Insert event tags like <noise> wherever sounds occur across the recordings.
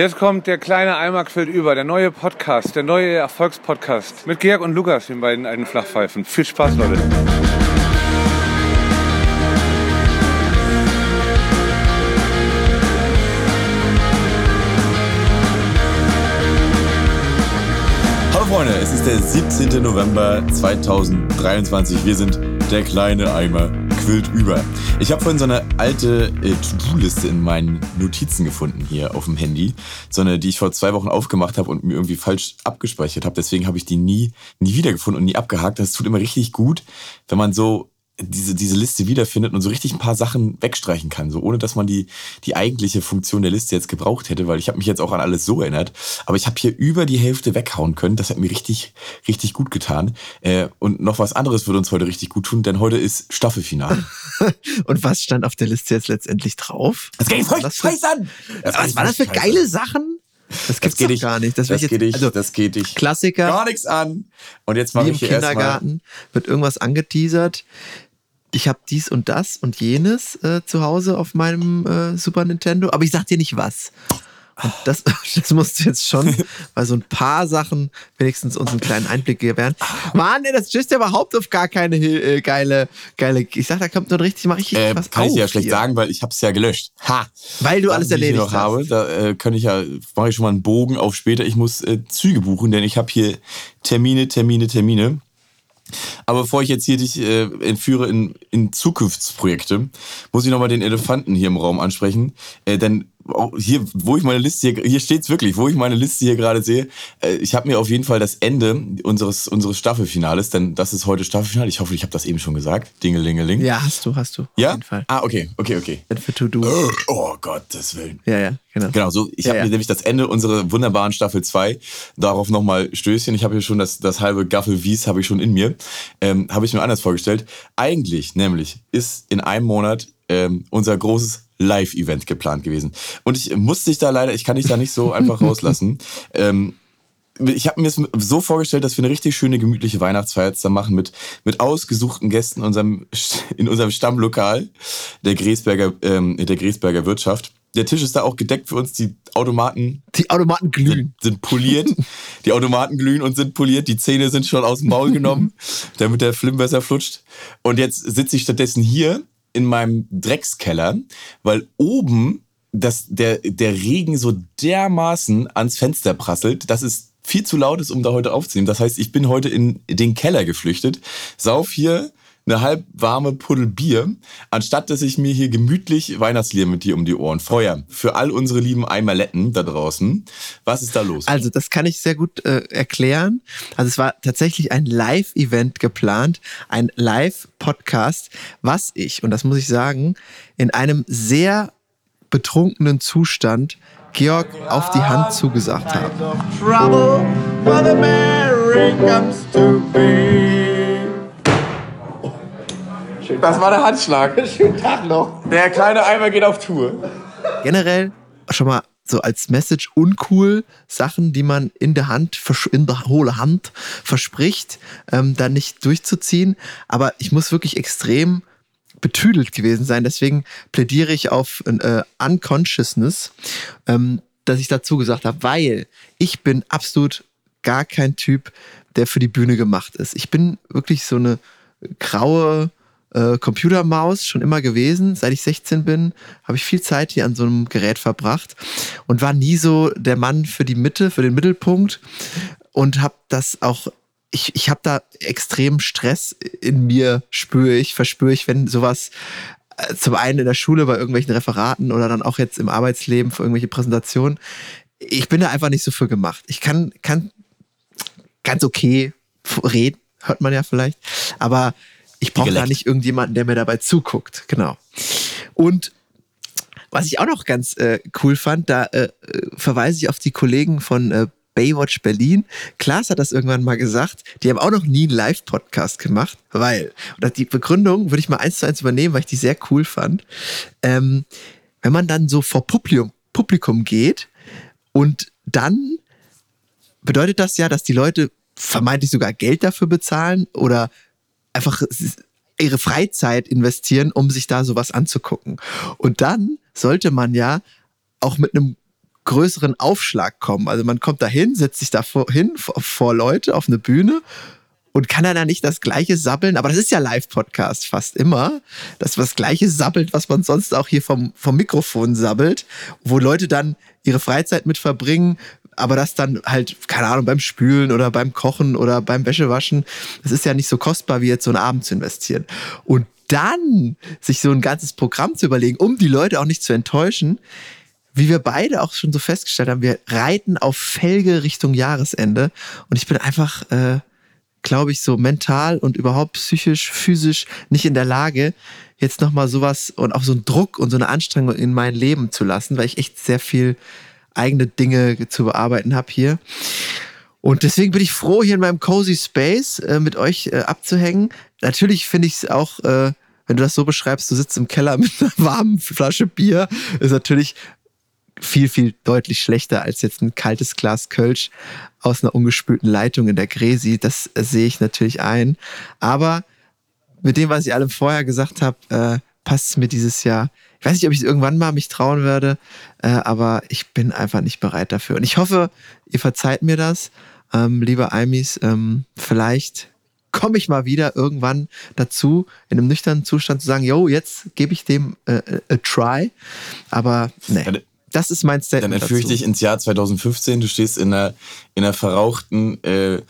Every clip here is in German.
Jetzt kommt der kleine Eimer quillt über, der neue Podcast, der neue Erfolgspodcast mit Georg und Lukas, den beiden alten Flachpfeifen. Viel Spaß, Leute. Hallo Freunde, es ist der 17. November 2023. Wir sind der kleine Eimer quillt über. Ich habe vorhin so eine alte äh, To-Do-Liste in meinen Notizen gefunden hier auf dem Handy. So eine, die ich vor zwei Wochen aufgemacht habe und mir irgendwie falsch abgespeichert habe. Deswegen habe ich die nie, nie wiedergefunden und nie abgehakt. Das tut immer richtig gut, wenn man so diese, diese Liste wiederfindet und so richtig ein paar Sachen wegstreichen kann, so ohne dass man die, die eigentliche Funktion der Liste jetzt gebraucht hätte, weil ich habe mich jetzt auch an alles so erinnert, aber ich habe hier über die Hälfte weghauen können, das hat mir richtig, richtig gut getan. Äh, und noch was anderes würde uns heute richtig gut tun, denn heute ist Staffelfinale. <laughs> und was stand auf der Liste jetzt letztendlich drauf? Das geht voll scheiß an! Das was war das für geile Sachen? Das gibt's das geht doch gar nicht. Das, das geht dich, also das geht dich. Klassiker. Gar nichts an. Und jetzt mache ich hier im Kindergarten wird irgendwas angeteasert ich habe dies und das und jenes äh, zu Hause auf meinem äh, Super Nintendo, aber ich sag dir nicht was. Und das, <laughs> das musst du jetzt schon <laughs> bei so ein paar Sachen wenigstens uns einen kleinen Einblick gewähren. Mann, ey, das stößt ja überhaupt auf gar keine äh, geile, geile. Ich sag, da kommt nur richtig, mach ich äh, was Kann ich ja schlecht hier. sagen, weil ich hab's ja gelöscht. Ha! Weil du das, alles erledigt noch hast. Habe, da äh, kann ich ja, mache ich schon mal einen Bogen auf später. Ich muss äh, Züge buchen, denn ich habe hier Termine, Termine, Termine. Aber bevor ich jetzt hier dich äh, entführe in, in Zukunftsprojekte, muss ich nochmal den Elefanten hier im Raum ansprechen. Äh, denn hier, wo ich meine Liste hier, hier steht's wirklich, wo ich meine Liste hier gerade sehe. Äh, ich habe mir auf jeden Fall das Ende unseres unseres Staffelfinales, denn das ist heute Staffelfinale. Ich hoffe, ich habe das eben schon gesagt. Dingelingeling. Ja, hast du, hast du. Ja. Auf jeden Fall. Ah, okay, okay, okay. Für To Do. Oh, oh Gottes Willen. Ja, ja, genau. Genau, so. Ich ja, habe ja. mir nämlich das Ende unserer wunderbaren Staffel 2 darauf nochmal Stößchen. Ich habe hier schon das das halbe Gaffel Wies habe ich schon in mir. Ähm, habe ich mir anders vorgestellt. Eigentlich, nämlich, ist in einem Monat ähm, unser großes Live-Event geplant gewesen. Und ich musste dich da leider, ich kann dich da nicht so einfach <laughs> rauslassen. Ähm, ich habe mir es so vorgestellt, dass wir eine richtig schöne, gemütliche Weihnachtsfeier da machen mit, mit ausgesuchten Gästen in unserem, in unserem Stammlokal der Gräsberger, ähm, der Gräsberger Wirtschaft. Der Tisch ist da auch gedeckt für uns. Die Automaten. Die Automaten glühen. Sind, sind poliert. die Automaten glühen und sind poliert. Die Zähne sind schon aus dem Maul genommen, <laughs> damit der Flim besser flutscht. Und jetzt sitze ich stattdessen hier in meinem Dreckskeller, weil oben das, der, der Regen so dermaßen ans Fenster prasselt, dass es viel zu laut ist, um da heute aufzunehmen. Das heißt, ich bin heute in den Keller geflüchtet, sauf hier eine halb warme Puddel Bier, anstatt dass ich mir hier gemütlich Weihnachtslieder mit dir um die Ohren feuer. Für all unsere lieben Eimerletten da draußen. Was ist da los? Also, das kann ich sehr gut äh, erklären. Also, es war tatsächlich ein Live-Event geplant, ein Live-Podcast, was ich, und das muss ich sagen, in einem sehr betrunkenen Zustand Georg auf die Hand zugesagt habe. Das war der Handschlag. <laughs> Schönen Tag noch. Der kleine Eimer geht auf Tour. Generell schon mal so als Message uncool Sachen, die man in der Hand, in der hohle Hand verspricht, ähm, dann nicht durchzuziehen. Aber ich muss wirklich extrem betüdelt gewesen sein. Deswegen plädiere ich auf äh, Unconsciousness, ähm, dass ich dazu gesagt habe, weil ich bin absolut gar kein Typ, der für die Bühne gemacht ist. Ich bin wirklich so eine graue äh, Computermaus schon immer gewesen. Seit ich 16 bin, habe ich viel Zeit hier an so einem Gerät verbracht und war nie so der Mann für die Mitte, für den Mittelpunkt und habe das auch ich, ich habe da extrem Stress in mir, spüre ich, verspüre ich, wenn sowas äh, zum einen in der Schule bei irgendwelchen Referaten oder dann auch jetzt im Arbeitsleben für irgendwelche Präsentationen. Ich bin da einfach nicht so für gemacht. Ich kann, kann ganz okay reden, hört man ja vielleicht, aber ich brauche da nicht irgendjemanden, der mir dabei zuguckt. Genau. Und was ich auch noch ganz äh, cool fand, da äh, verweise ich auf die Kollegen von äh, Baywatch Berlin. Klaas hat das irgendwann mal gesagt. Die haben auch noch nie einen Live-Podcast gemacht, weil, und die Begründung würde ich mal eins zu eins übernehmen, weil ich die sehr cool fand. Ähm, wenn man dann so vor Publikum, Publikum geht und dann bedeutet das ja, dass die Leute vermeintlich sogar Geld dafür bezahlen oder einfach ihre Freizeit investieren, um sich da sowas anzugucken. Und dann sollte man ja auch mit einem größeren Aufschlag kommen. Also man kommt da hin, setzt sich da vor, hin vor, Leute auf eine Bühne und kann dann da nicht das gleiche sabbeln, aber das ist ja Live-Podcast fast immer, dass das gleiche sabbelt, was man sonst auch hier vom, vom Mikrofon sabbelt, wo Leute dann ihre Freizeit mit verbringen, aber das dann halt, keine Ahnung, beim Spülen oder beim Kochen oder beim Wäschewaschen, das ist ja nicht so kostbar, wie jetzt so einen Abend zu investieren. Und dann sich so ein ganzes Programm zu überlegen, um die Leute auch nicht zu enttäuschen, wie wir beide auch schon so festgestellt haben, wir reiten auf Felge Richtung Jahresende und ich bin einfach, äh, glaube ich, so mental und überhaupt psychisch, physisch nicht in der Lage, jetzt nochmal sowas und auch so einen Druck und so eine Anstrengung in mein Leben zu lassen, weil ich echt sehr viel eigene Dinge zu bearbeiten habe hier. Und deswegen bin ich froh, hier in meinem Cozy Space äh, mit euch äh, abzuhängen. Natürlich finde ich es auch, äh, wenn du das so beschreibst, du sitzt im Keller <laughs> mit einer warmen Flasche Bier, ist natürlich viel, viel deutlich schlechter als jetzt ein kaltes Glas Kölsch aus einer ungespülten Leitung in der Gresi. Das äh, sehe ich natürlich ein. Aber mit dem, was ich allem vorher gesagt habe, äh, passt es mir dieses Jahr. Ich weiß nicht, ob ich es irgendwann mal mich trauen werde, äh, aber ich bin einfach nicht bereit dafür. Und ich hoffe, ihr verzeiht mir das, ähm, liebe Aimis. Ähm, vielleicht komme ich mal wieder irgendwann dazu, in einem nüchternen Zustand zu sagen, yo, jetzt gebe ich dem äh, a try. Aber nee. Das ist mein Statement. Dann entführe ich dich ins Jahr 2015. Du stehst in einer, in einer verrauchten äh,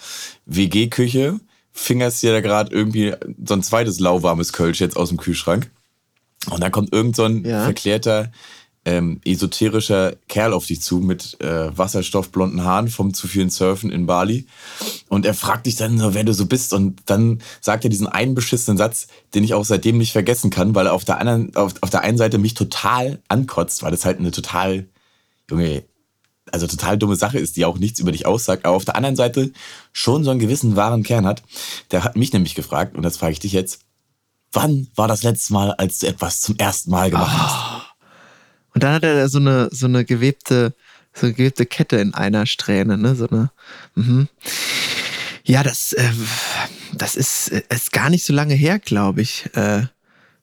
WG-Küche, fingerst dir da gerade irgendwie so ein zweites lauwarmes Kölsch jetzt aus dem Kühlschrank. Und dann kommt irgend so ein ja. verklärter ähm, esoterischer Kerl auf dich zu mit äh, wasserstoffblonden Haaren vom zu vielen Surfen in Bali. Und er fragt dich dann, wer du so bist. Und dann sagt er diesen einen beschissenen Satz, den ich auch seitdem nicht vergessen kann, weil er auf der anderen, auf, auf der einen Seite mich total ankotzt, weil das halt eine total, Junge, also total dumme Sache ist, die auch nichts über dich aussagt, aber auf der anderen Seite schon so einen gewissen wahren Kern hat. Der hat mich nämlich gefragt, und das frage ich dich jetzt, wann war das letzte Mal, als du etwas zum ersten Mal gemacht hast? Ah. Und dann hat er so eine, so eine gewebte, so eine gewebte Kette in einer Strähne, ne? So eine. Mhm. Ja, das, äh, das ist, ist gar nicht so lange her, glaube ich. Äh,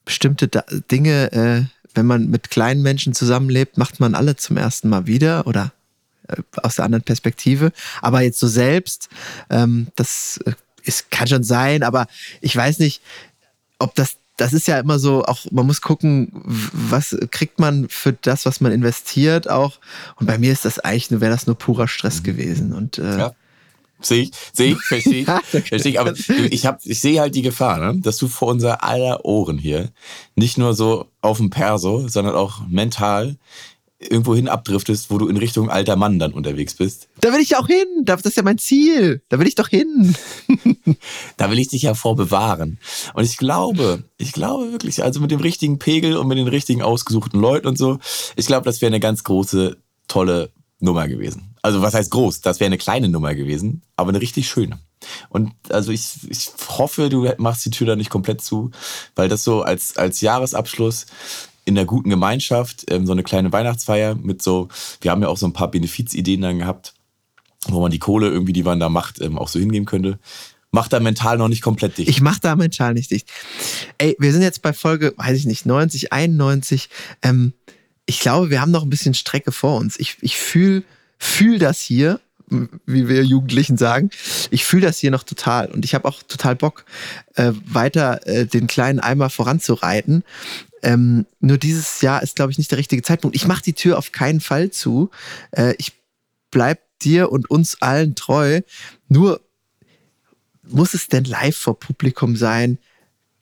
bestimmte da Dinge, äh, wenn man mit kleinen Menschen zusammenlebt, macht man alle zum ersten Mal wieder oder äh, aus der anderen Perspektive. Aber jetzt so selbst, ähm, das ist, äh, kann schon sein, aber ich weiß nicht, ob das das ist ja immer so, auch man muss gucken, was kriegt man für das, was man investiert auch. Und bei mir ist das eigentlich nur, wäre das nur purer Stress mhm. gewesen. Und äh, ja. Sehe ich, sehe ich, verstehe <laughs> ich. verstehe ich. Aber ich, hab, ich sehe halt die Gefahr, ne? dass du vor unser aller Ohren hier nicht nur so auf dem Perso, sondern auch mental irgendwo hin abdriftest, wo du in Richtung alter Mann dann unterwegs bist. Da will ich auch hin. Das ist ja mein Ziel. Da will ich doch hin. <laughs> da will ich dich ja vor bewahren. Und ich glaube, ich glaube wirklich, also mit dem richtigen Pegel und mit den richtigen ausgesuchten Leuten und so, ich glaube, das wäre eine ganz große, tolle Nummer gewesen. Also was heißt groß? Das wäre eine kleine Nummer gewesen, aber eine richtig schöne. Und also ich, ich hoffe, du machst die Tür da nicht komplett zu, weil das so als, als Jahresabschluss in der guten Gemeinschaft, ähm, so eine kleine Weihnachtsfeier mit so, wir haben ja auch so ein paar Benefizideen dann gehabt, wo man die Kohle irgendwie, die man da macht, ähm, auch so hingeben könnte. Macht da mental noch nicht komplett dicht. Ich mach da mental nicht dicht. Ey, wir sind jetzt bei Folge, weiß ich nicht, 90, 91. Ähm, ich glaube, wir haben noch ein bisschen Strecke vor uns. Ich, ich fühle fühl das hier, wie wir Jugendlichen sagen. Ich fühle das hier noch total und ich habe auch total Bock, äh, weiter äh, den kleinen Eimer voranzureiten. Ähm, nur dieses Jahr ist, glaube ich, nicht der richtige Zeitpunkt. Ich mache die Tür auf keinen Fall zu. Äh, ich bleib dir und uns allen treu. Nur muss es denn live vor Publikum sein?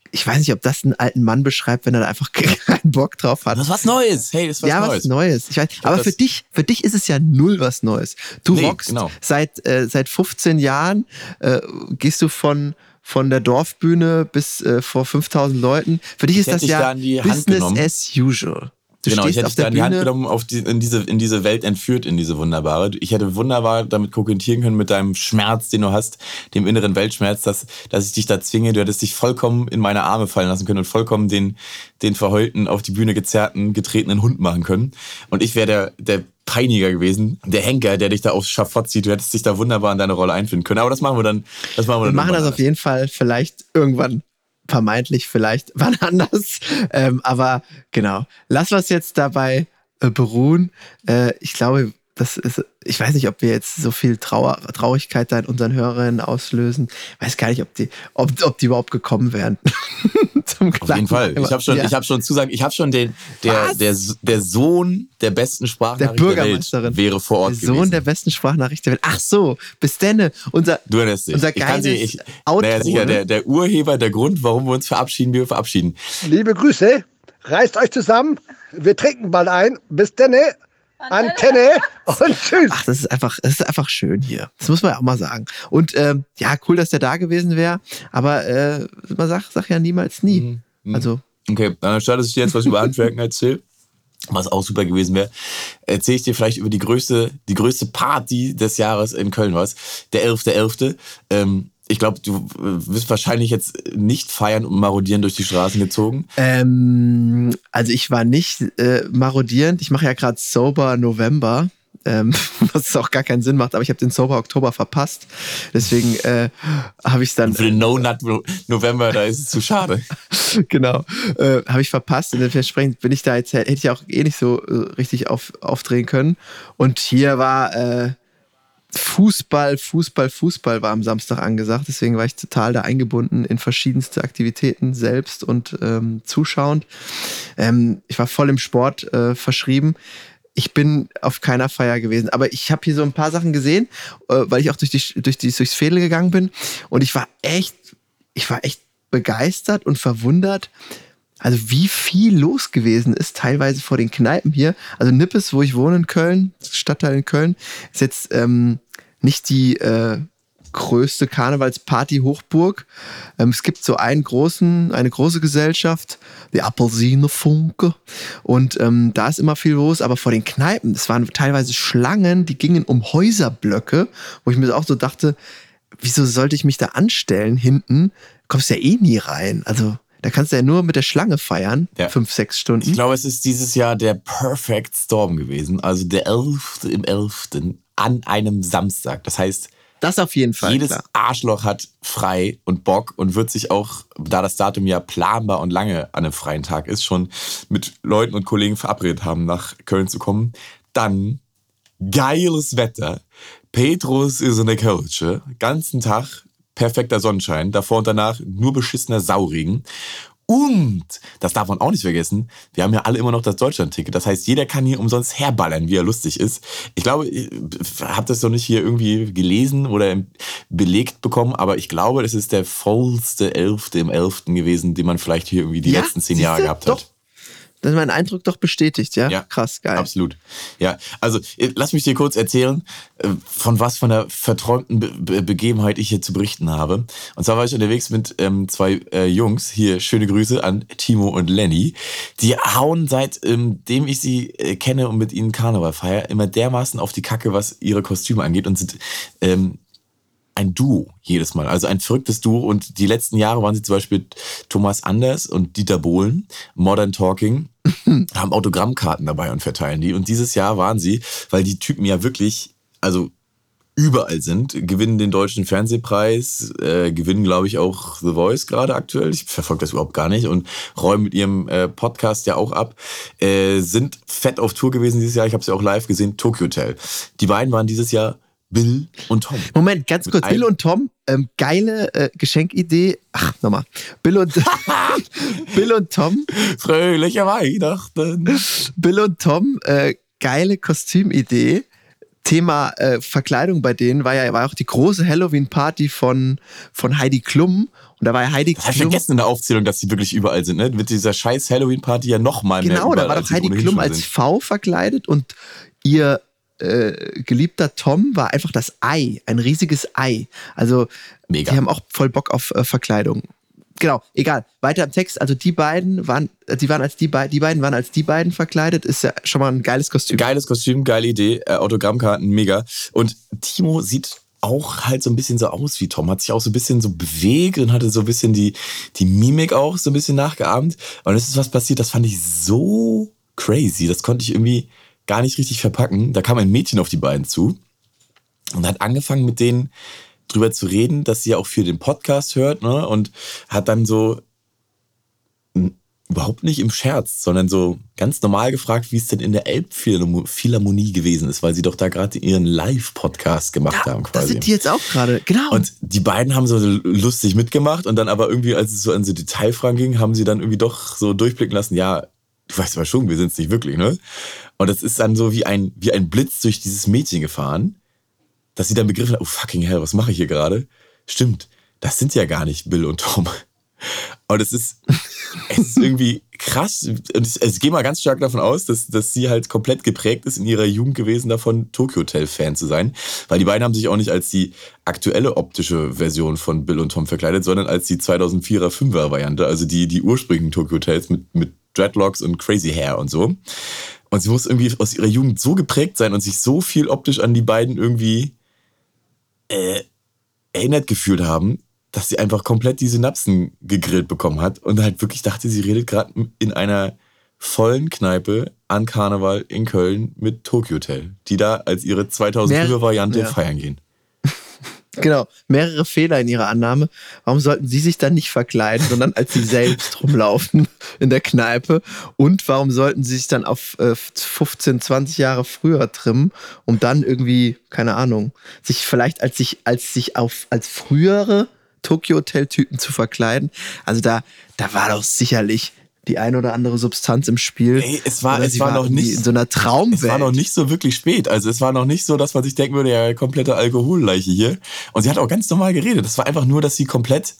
Ich weiß nicht, ob das einen alten Mann beschreibt, wenn er da einfach <laughs> keinen Bock drauf hat. Das ist was Neues. Hey, das ist was ja, Neues. Ja, was Neues. Ich weiß, ich aber für dich, für dich ist es ja null was Neues. Du nee, rockst genau. seit, äh, seit 15 Jahren, äh, gehst du von, von der Dorfbühne bis äh, vor 5000 Leuten. Für dich ist das ja Business as usual. Du genau, ich hätte dich da in die Hand genommen, auf die, in, diese, in diese Welt entführt, in diese wunderbare. Ich hätte wunderbar damit kokettieren können mit deinem Schmerz, den du hast, dem inneren Weltschmerz, dass, dass ich dich da zwinge. Du hättest dich vollkommen in meine Arme fallen lassen können und vollkommen den, den verheulten, auf die Bühne gezerrten, getretenen Hund machen können. Und ich wäre der, der Peiniger gewesen, der Henker, der dich da aufs Schafott zieht. Du hättest dich da wunderbar in deine Rolle einfinden können. Aber das machen wir dann. Das machen wir, wir dann machen das auf jeden Fall vielleicht irgendwann. Vermeintlich vielleicht <laughs> wann anders. Ähm, aber genau. Lass was jetzt dabei äh, beruhen. Äh, ich glaube, das ist, ich weiß nicht, ob wir jetzt so viel Trauer, Traurigkeit da in unseren Hörerinnen auslösen. Ich weiß gar nicht, ob die, ob, ob die überhaupt gekommen wären. <laughs> Zum Auf jeden Fall. Ich habe schon, ja. ich habe schon Zusagen, ich habe schon den, der, der, der Sohn der besten Sprachnachricht der, der Welt wäre vor Ort Der Sohn gewesen. der besten Sprachnachricht der Welt. Ach so, bis denne. Unser, du erinnerst dich. Unser geiles ich ich, Outro. Naja, sicher, der, der Urheber, der Grund, warum wir uns verabschieden, wir verabschieden. Liebe Grüße, reißt euch zusammen. Wir trinken bald ein. Bis denne. Antenne <laughs> und tschüss. Ach, das ist einfach, das ist einfach schön hier. Das muss man ja auch mal sagen. Und ähm, ja, cool, dass der da gewesen wäre. Aber äh, man sagt, sag ja niemals nie. Mhm. mhm. Also. Okay, dann anstatt dass ich dir jetzt was über Handwerken erzähle, was auch super gewesen wäre, erzähle ich dir vielleicht über die größte, die größte Party des Jahres in Köln was. Der 11.11. .11. Ähm, ich glaube, du äh, wirst wahrscheinlich jetzt nicht feiern und marodieren durch die Straßen gezogen. Ähm, also ich war nicht äh, marodierend. Ich mache ja gerade Sober November. Ähm, <laughs> was auch gar keinen Sinn macht, aber ich habe den Sober Oktober verpasst. Deswegen äh, habe ich es dann. Für den No Nut November, da ist es zu schade. <laughs> genau. Äh, habe ich verpasst und entsprechend bin ich da jetzt, hätte ich auch eh nicht so äh, richtig auf, aufdrehen können. Und hier war äh, Fußball, Fußball, Fußball war am Samstag angesagt. Deswegen war ich total da eingebunden in verschiedenste Aktivitäten selbst und ähm, zuschauend. Ähm, ich war voll im Sport äh, verschrieben. Ich bin auf keiner Feier gewesen, aber ich habe hier so ein paar Sachen gesehen, äh, weil ich auch durch die, durch die, durchs Fädel gegangen bin und ich war echt, ich war echt begeistert und verwundert, also wie viel los gewesen ist, teilweise vor den Kneipen hier. Also Nippes, wo ich wohne in Köln, Stadtteil in Köln, ist jetzt ähm, nicht die äh, größte Karnevalsparty-Hochburg. Ähm, es gibt so einen großen, eine große Gesellschaft, die Apelsine Funke. Und ähm, da ist immer viel los, aber vor den Kneipen, es waren teilweise Schlangen, die gingen um Häuserblöcke, wo ich mir auch so dachte, wieso sollte ich mich da anstellen hinten? Kommst ja eh nie rein. Also da kannst du ja nur mit der Schlange feiern, ja. fünf, sechs Stunden. Ich glaube, es ist dieses Jahr der Perfect Storm gewesen. Also der 11. im 11. an einem Samstag. Das heißt, das auf jeden Fall. Jedes klar. Arschloch hat frei und Bock und wird sich auch, da das Datum ja planbar und lange an einem freien Tag ist, schon mit Leuten und Kollegen verabredet haben, nach Köln zu kommen. Dann geiles Wetter. Petrus ist in der Kölsche. Ganzen Tag perfekter Sonnenschein, davor und danach nur beschissener Sauregen. Und, das darf man auch nicht vergessen, wir haben ja alle immer noch das Deutschland-Ticket. Das heißt, jeder kann hier umsonst herballern, wie er lustig ist. Ich glaube, ich habe das noch nicht hier irgendwie gelesen oder belegt bekommen, aber ich glaube, das ist der vollste Elfte im Elften gewesen, den man vielleicht hier irgendwie die ja, letzten zehn Jahre gehabt hat. Doch. Das ist mein Eindruck doch bestätigt, ja? Ja. Krass, geil. Absolut. Ja, also äh, lass mich dir kurz erzählen, äh, von was von der verträumten Be Be Begebenheit ich hier zu berichten habe. Und zwar war ich unterwegs mit ähm, zwei äh, Jungs. Hier schöne Grüße an Timo und Lenny. Die hauen seitdem ähm, ich sie äh, kenne und mit ihnen Karneval feiere, immer dermaßen auf die Kacke, was ihre Kostüme angeht und sind ähm, ein Duo jedes Mal, also ein verrücktes Duo. Und die letzten Jahre waren sie zum Beispiel Thomas Anders und Dieter Bohlen, Modern Talking, <clears throat> haben Autogrammkarten dabei und verteilen die. Und dieses Jahr waren sie, weil die Typen ja wirklich, also überall sind, gewinnen den deutschen Fernsehpreis, äh, gewinnen, glaube ich, auch The Voice gerade aktuell. Ich verfolge das überhaupt gar nicht und räumen mit ihrem äh, Podcast ja auch ab. Äh, sind fett auf Tour gewesen dieses Jahr. Ich habe sie auch live gesehen, Tokyo Hotel. Die beiden waren dieses Jahr Bill und Tom. Moment, ganz kurz. Bill und Tom, ähm, geile äh, Geschenkidee. Ach, nochmal. Bill und, <laughs> Bill und Tom. Fröhliche Weihnachten. Bill und Tom, äh, geile Kostümidee. Thema äh, Verkleidung bei denen war ja war auch die große Halloween-Party von, von Heidi Klum. Und da war ja Heidi Klum. Ich vergessen in der Aufzählung, dass sie wirklich überall sind, ne? Mit dieser scheiß Halloween-Party ja nochmal mehr. Genau, da war doch Heidi Klum als V verkleidet und ihr äh, geliebter Tom war einfach das Ei, ein riesiges Ei. Also Mega. die haben auch voll Bock auf äh, Verkleidung. Genau, egal. Weiter im Text. Also die beiden waren, äh, die waren als die beiden, die beiden waren als die beiden verkleidet. Ist ja schon mal ein geiles Kostüm. Geiles Kostüm, geile Idee. Äh, Autogrammkarten, mega. Und Timo sieht auch halt so ein bisschen so aus wie Tom, hat sich auch so ein bisschen so bewegt und hatte so ein bisschen die, die Mimik auch so ein bisschen nachgeahmt. Und es ist was passiert, das fand ich so crazy. Das konnte ich irgendwie gar nicht richtig verpacken. Da kam ein Mädchen auf die beiden zu und hat angefangen mit denen drüber zu reden, dass sie ja auch für den Podcast hört, ne? Und hat dann so überhaupt nicht im Scherz, sondern so ganz normal gefragt, wie es denn in der Elbphilharmonie gewesen ist, weil sie doch da gerade ihren Live-Podcast gemacht Ja, haben quasi. da sind die jetzt auch gerade. Genau. Und die beiden haben so lustig mitgemacht und dann aber irgendwie, als es so an so Detailfragen ging, haben sie dann irgendwie doch so durchblicken lassen, ja, du weißt aber schon, wir sind es nicht wirklich, ne? Und das ist dann so wie ein, wie ein Blitz durch dieses Mädchen gefahren, dass sie dann begriffen hat, oh fucking hell, was mache ich hier gerade? Stimmt, das sind ja gar nicht Bill und Tom. Und es ist, es ist irgendwie krass. Und ich, ich gehe mal ganz stark davon aus, dass, dass sie halt komplett geprägt ist in ihrer Jugend gewesen, davon Tokyo Hotel Fan zu sein. Weil die beiden haben sich auch nicht als die aktuelle optische Version von Bill und Tom verkleidet, sondern als die 2004er 5er Variante, also die, die ursprünglichen Tokyo Hotels mit, mit Dreadlocks und Crazy Hair und so. Und sie muss irgendwie aus ihrer Jugend so geprägt sein und sich so viel optisch an die beiden irgendwie äh, erinnert gefühlt haben, dass sie einfach komplett die Synapsen gegrillt bekommen hat und halt wirklich dachte, sie redet gerade in einer vollen Kneipe an Karneval in Köln mit Tokyo Hotel, die da als ihre 2005er Mehr- Variante ja. feiern gehen. Genau, mehrere Fehler in ihrer Annahme. Warum sollten sie sich dann nicht verkleiden, sondern als sie selbst <laughs> rumlaufen in der Kneipe? Und warum sollten sie sich dann auf äh, 15, 20 Jahre früher trimmen, um dann irgendwie, keine Ahnung, sich vielleicht als sich, als sich auf, als frühere Tokyo Hotel Typen zu verkleiden? Also da, da war doch sicherlich die ein oder andere Substanz im Spiel. Ey, es war- es war noch nicht- in so einer Traumwelt. Es war noch nicht so wirklich spät. Also es war noch nicht so, dass man sich denken würde, ja, komplette Alkoholleiche hier. Und sie hat auch ganz normal geredet. Das war einfach nur, dass sie komplett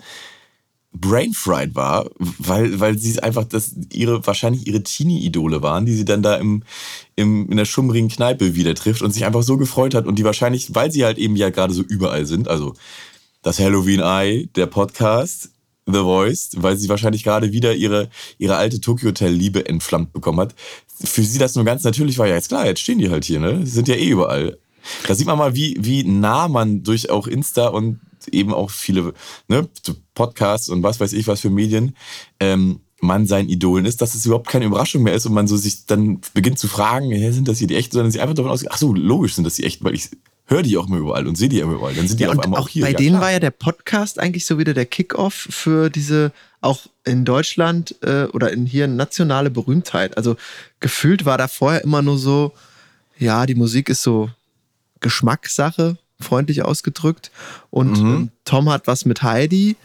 brainfried war, weil, weil sie einfach das, ihre, wahrscheinlich ihre Teenie-Idole waren, die sie dann da im, im, in der schummrigen Kneipe wieder trifft und sich einfach so gefreut hat und die wahrscheinlich, weil sie halt eben ja gerade so überall sind, also das Halloween Eye, der Podcast, The Voice, weil sie wahrscheinlich gerade wieder ihre, ihre alte Tokyo Hotel Liebe entflammt bekommen hat. Für sie das nur ganz natürlich war, ja, jetzt klar, jetzt stehen die halt hier, ne? Sind ja eh überall. Da sieht man mal, wie, wie nah man durch auch Insta und eben auch viele ne, Podcasts und was weiß ich was für Medien ähm, man seinen Idolen ist, dass es überhaupt keine Überraschung mehr ist und man so sich dann beginnt zu fragen, sind das hier die echten, sondern sie einfach davon ausgeht, ach so, logisch sind das die echten, weil ich höre die auch immer überall und sehe die immer überall. Dann sind die Ja, auf einmal auch auch hier. bei ja, denen klar. war ja der Podcast eigentlich so wieder der Kickoff für diese auch in Deutschland äh, oder in hier nationale Berühmtheit. Also gefühlt war da vorher immer nur so, ja, die Musik ist so Geschmackssache, freundlich ausgedrückt. Und Mhm. ähm, Tom hat was mit Heidi.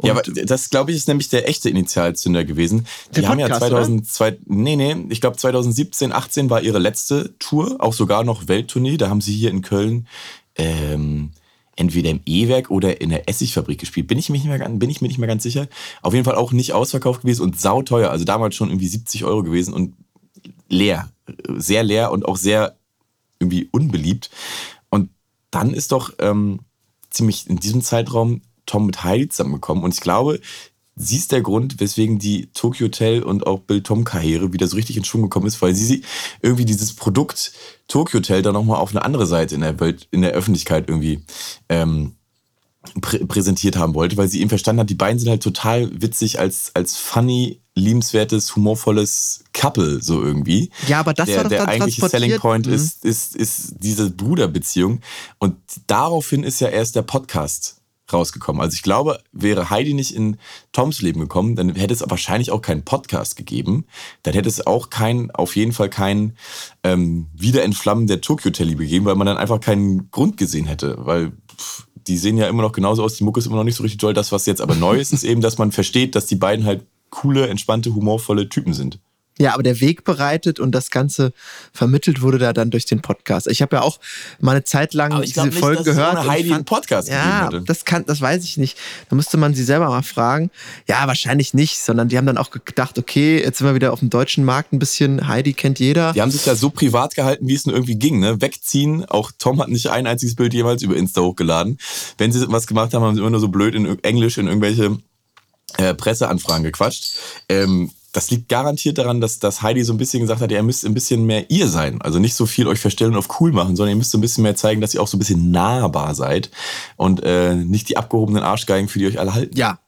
Und ja, aber das glaube ich ist nämlich der echte Initialzünder gewesen. Die haben ja Podcast, 2002, nee, nee, ich glaube 2017, 18 war ihre letzte Tour, auch sogar noch Welttournee. Da haben sie hier in Köln ähm, entweder im E-Werk oder in der Essigfabrik gespielt. Bin ich, mich nicht mehr, bin ich mir nicht mehr ganz sicher. Auf jeden Fall auch nicht ausverkauft gewesen und sauteuer. Also damals schon irgendwie 70 Euro gewesen und leer. Sehr leer und auch sehr irgendwie unbeliebt. Und dann ist doch ähm, ziemlich in diesem Zeitraum Tom mit Heidi zusammengekommen. Und ich glaube, sie ist der Grund, weswegen die Tokyo Hotel und auch Bill Tom Karriere wieder so richtig in Schwung gekommen ist, weil sie sie irgendwie dieses Produkt Tokyo Hotel dann nochmal auf eine andere Seite in der Welt, in der Öffentlichkeit irgendwie ähm, prä präsentiert haben wollte, weil sie eben verstanden hat, die beiden sind halt total witzig als, als funny, liebenswertes, humorvolles Couple, so irgendwie. Ja, aber das der, war doch der eigentliche. Selling Point Mhm. ist, ist, ist diese Bruderbeziehung. Und daraufhin ist ja erst der Podcast rausgekommen. Also ich glaube, wäre Heidi nicht in Toms Leben gekommen, dann hätte es wahrscheinlich auch keinen Podcast gegeben. Dann hätte es auch kein, auf jeden Fall kein ähm, Wiederentflammen der Tokyo Hotel Liebe gegeben, weil man dann einfach keinen Grund gesehen hätte. Weil die sehen ja immer noch genauso aus, die Mucke ist immer noch nicht so richtig toll. Das, was jetzt aber neu ist, ist eben, dass man versteht, dass die beiden halt coole, entspannte, humorvolle Typen sind. Ja, aber der Weg bereitet und das Ganze vermittelt wurde da dann durch den Podcast. Ich habe ja auch mal eine Zeit lang Aber ich diese glaub nicht, dass es gehört. und Heidi fand- einen Podcast ja, das kann, das weiß ich nicht. Da müsste man sie selber mal fragen. Ja, wahrscheinlich nicht, sondern die haben dann auch gedacht, okay, jetzt sind wir wieder auf dem deutschen Markt ein bisschen. Heidi kennt jeder. Die haben sich da so privat gehalten, wie es nur irgendwie ging, ne? Wegziehen. Auch Tom hat nicht ein einziges Bild jemals über Insta hochgeladen. Wenn sie was gemacht haben, haben sie immer nur so blöd in Englisch in irgendwelche äh, Presseanfragen gequatscht. Ähm, das liegt garantiert daran, dass, dass Heidi so ein bisschen gesagt hat, ihr müsst ein bisschen mehr ihr sein. Also nicht so viel euch verstellen und auf cool machen, sondern ihr müsst so ein bisschen mehr zeigen, dass ihr auch so ein bisschen nahbar seid und äh, nicht die abgehobenen Arschgeigen, für die euch alle halten. Ja,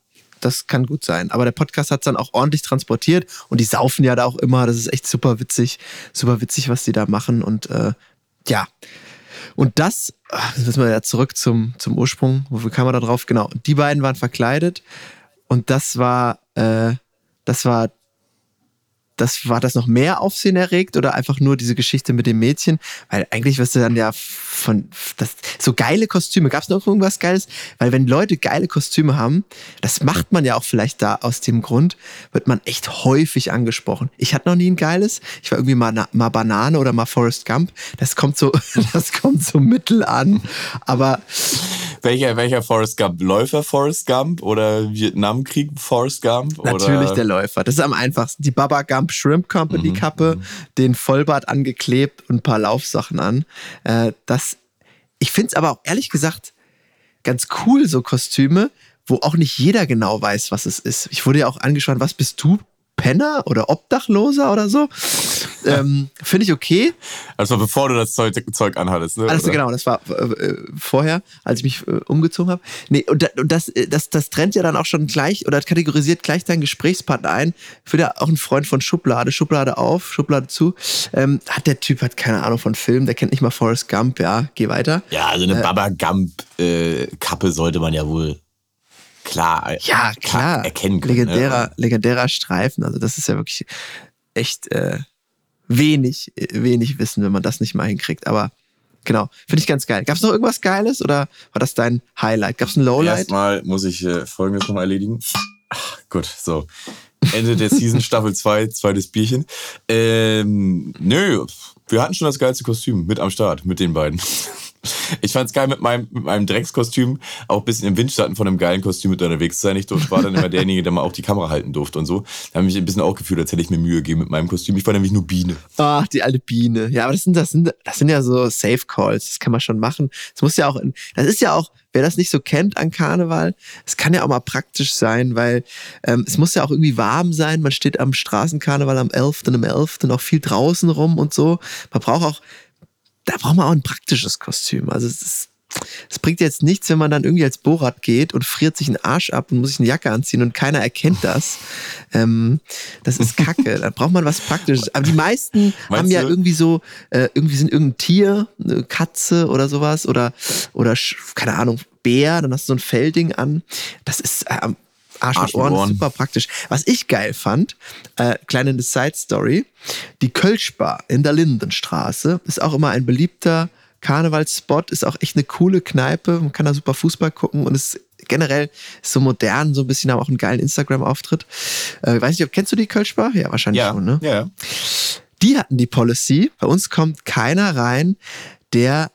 das kann gut sein. Aber der Podcast hat es dann auch ordentlich transportiert und die saufen ja da auch immer. Das ist echt super witzig, super witzig, was die da machen. Und äh, ja. Und das, ach, jetzt müssen wir ja zurück zum, zum Ursprung. Wofür kam man da drauf? Genau. Die beiden waren verkleidet und das war, äh, das war das war das noch mehr Aufsehen erregt oder einfach nur diese Geschichte mit dem Mädchen? Weil eigentlich wirst du dann ja von das, so geile Kostüme. Gab es noch irgendwas Geiles? Weil wenn Leute geile Kostüme haben, das macht man ja auch vielleicht da aus dem Grund, wird man echt häufig angesprochen. Ich hatte noch nie ein geiles. Ich war irgendwie mal, mal Banane oder mal Forrest Gump. Das kommt so, <laughs> das kommt so mittel an. Aber welcher, welcher Forrest Gump? Läufer Forrest Gump oder Vietnamkrieg Forrest Gump? Natürlich der Läufer. Das ist am einfachsten. Die Baba Gump Shrimp Company mhm. Kappe, den Vollbart angeklebt und ein paar Laufsachen an. Äh, das, ich finde es aber auch ehrlich gesagt ganz cool, so Kostüme, wo auch nicht jeder genau weiß, was es ist. Ich wurde ja auch angeschaut, was bist du? Penner oder Obdachloser oder so. Ähm, Finde ich okay. Also bevor du das Zeug, Zeug anhattest, ne? Also genau, das war äh, vorher, als ich mich äh, umgezogen habe. Nee, und, da, und das, äh, das, das trennt ja dann auch schon gleich oder kategorisiert gleich deinen Gesprächspartner ein. Ich bin ja auch ein Freund von Schublade, Schublade auf, Schublade zu. Ähm, hat der Typ hat keine Ahnung von Film, der kennt nicht mal Forrest Gump, ja, geh weiter. Ja, also eine äh, Baba Gump-Kappe äh, sollte man ja wohl klar, ja, klar. erkennen können. Legendärer, ne? legendärer Streifen. Also das ist ja wirklich echt äh, wenig, wenig Wissen, wenn man das nicht mal hinkriegt. Aber genau, finde ich ganz geil. Gab es noch irgendwas Geiles oder war das dein Highlight? Gab es ein Lowlight? Erstmal muss ich äh, Folgendes nochmal erledigen. Ach, gut, so. Ende der Season, <laughs> Staffel 2, zweites Bierchen. Ähm, nö, wir hatten schon das geilste Kostüm mit am Start, mit den beiden. Ich fand's geil mit meinem, mit meinem Dreckskostüm, auch ein bisschen im Windschatten von einem geilen Kostüm mit unterwegs zu sein. Ich war dann immer derjenige, der mal auch die Kamera halten durfte und so. Da habe ich mich ein bisschen auch gefühlt, als hätte ich mir Mühe gegeben mit meinem Kostüm. Ich war nämlich nur Biene. Ach, die alte Biene. Ja, aber das sind, das sind, das sind ja so Safe Calls. Das kann man schon machen. Das muss ja auch, das ist ja auch, wer das nicht so kennt an Karneval, es kann ja auch mal praktisch sein, weil ähm, es muss ja auch irgendwie warm sein. Man steht am Straßenkarneval am 11. und am 11. auch viel draußen rum und so. Man braucht auch da braucht man auch ein praktisches Kostüm. Also es ist es bringt jetzt nichts, wenn man dann irgendwie als Borat geht und friert sich einen Arsch ab und muss sich eine Jacke anziehen und keiner erkennt das. Ähm, das ist Kacke. <laughs> da braucht man was Praktisches. Aber die meisten Meinst haben ja du? irgendwie so, äh, irgendwie sind irgendein Tier, eine Katze oder sowas oder, oder keine Ahnung, Bär, dann hast du so ein Fellding an. Das ist äh, Arsch, Arsch mit Ohren, Ohren, super praktisch. Was ich geil fand, äh, kleine Side Story, die Kölschbar in der Lindenstraße ist auch immer ein beliebter Karnevalsspot, ist auch echt eine coole Kneipe, man kann da super Fußball gucken und ist generell so modern, so ein bisschen, haben auch einen geilen Instagram-Auftritt. Äh, weiß nicht, kennst du die Kölschbar? Ja, wahrscheinlich ja, schon, ne? Ja. Die hatten die Policy, bei uns kommt keiner rein, der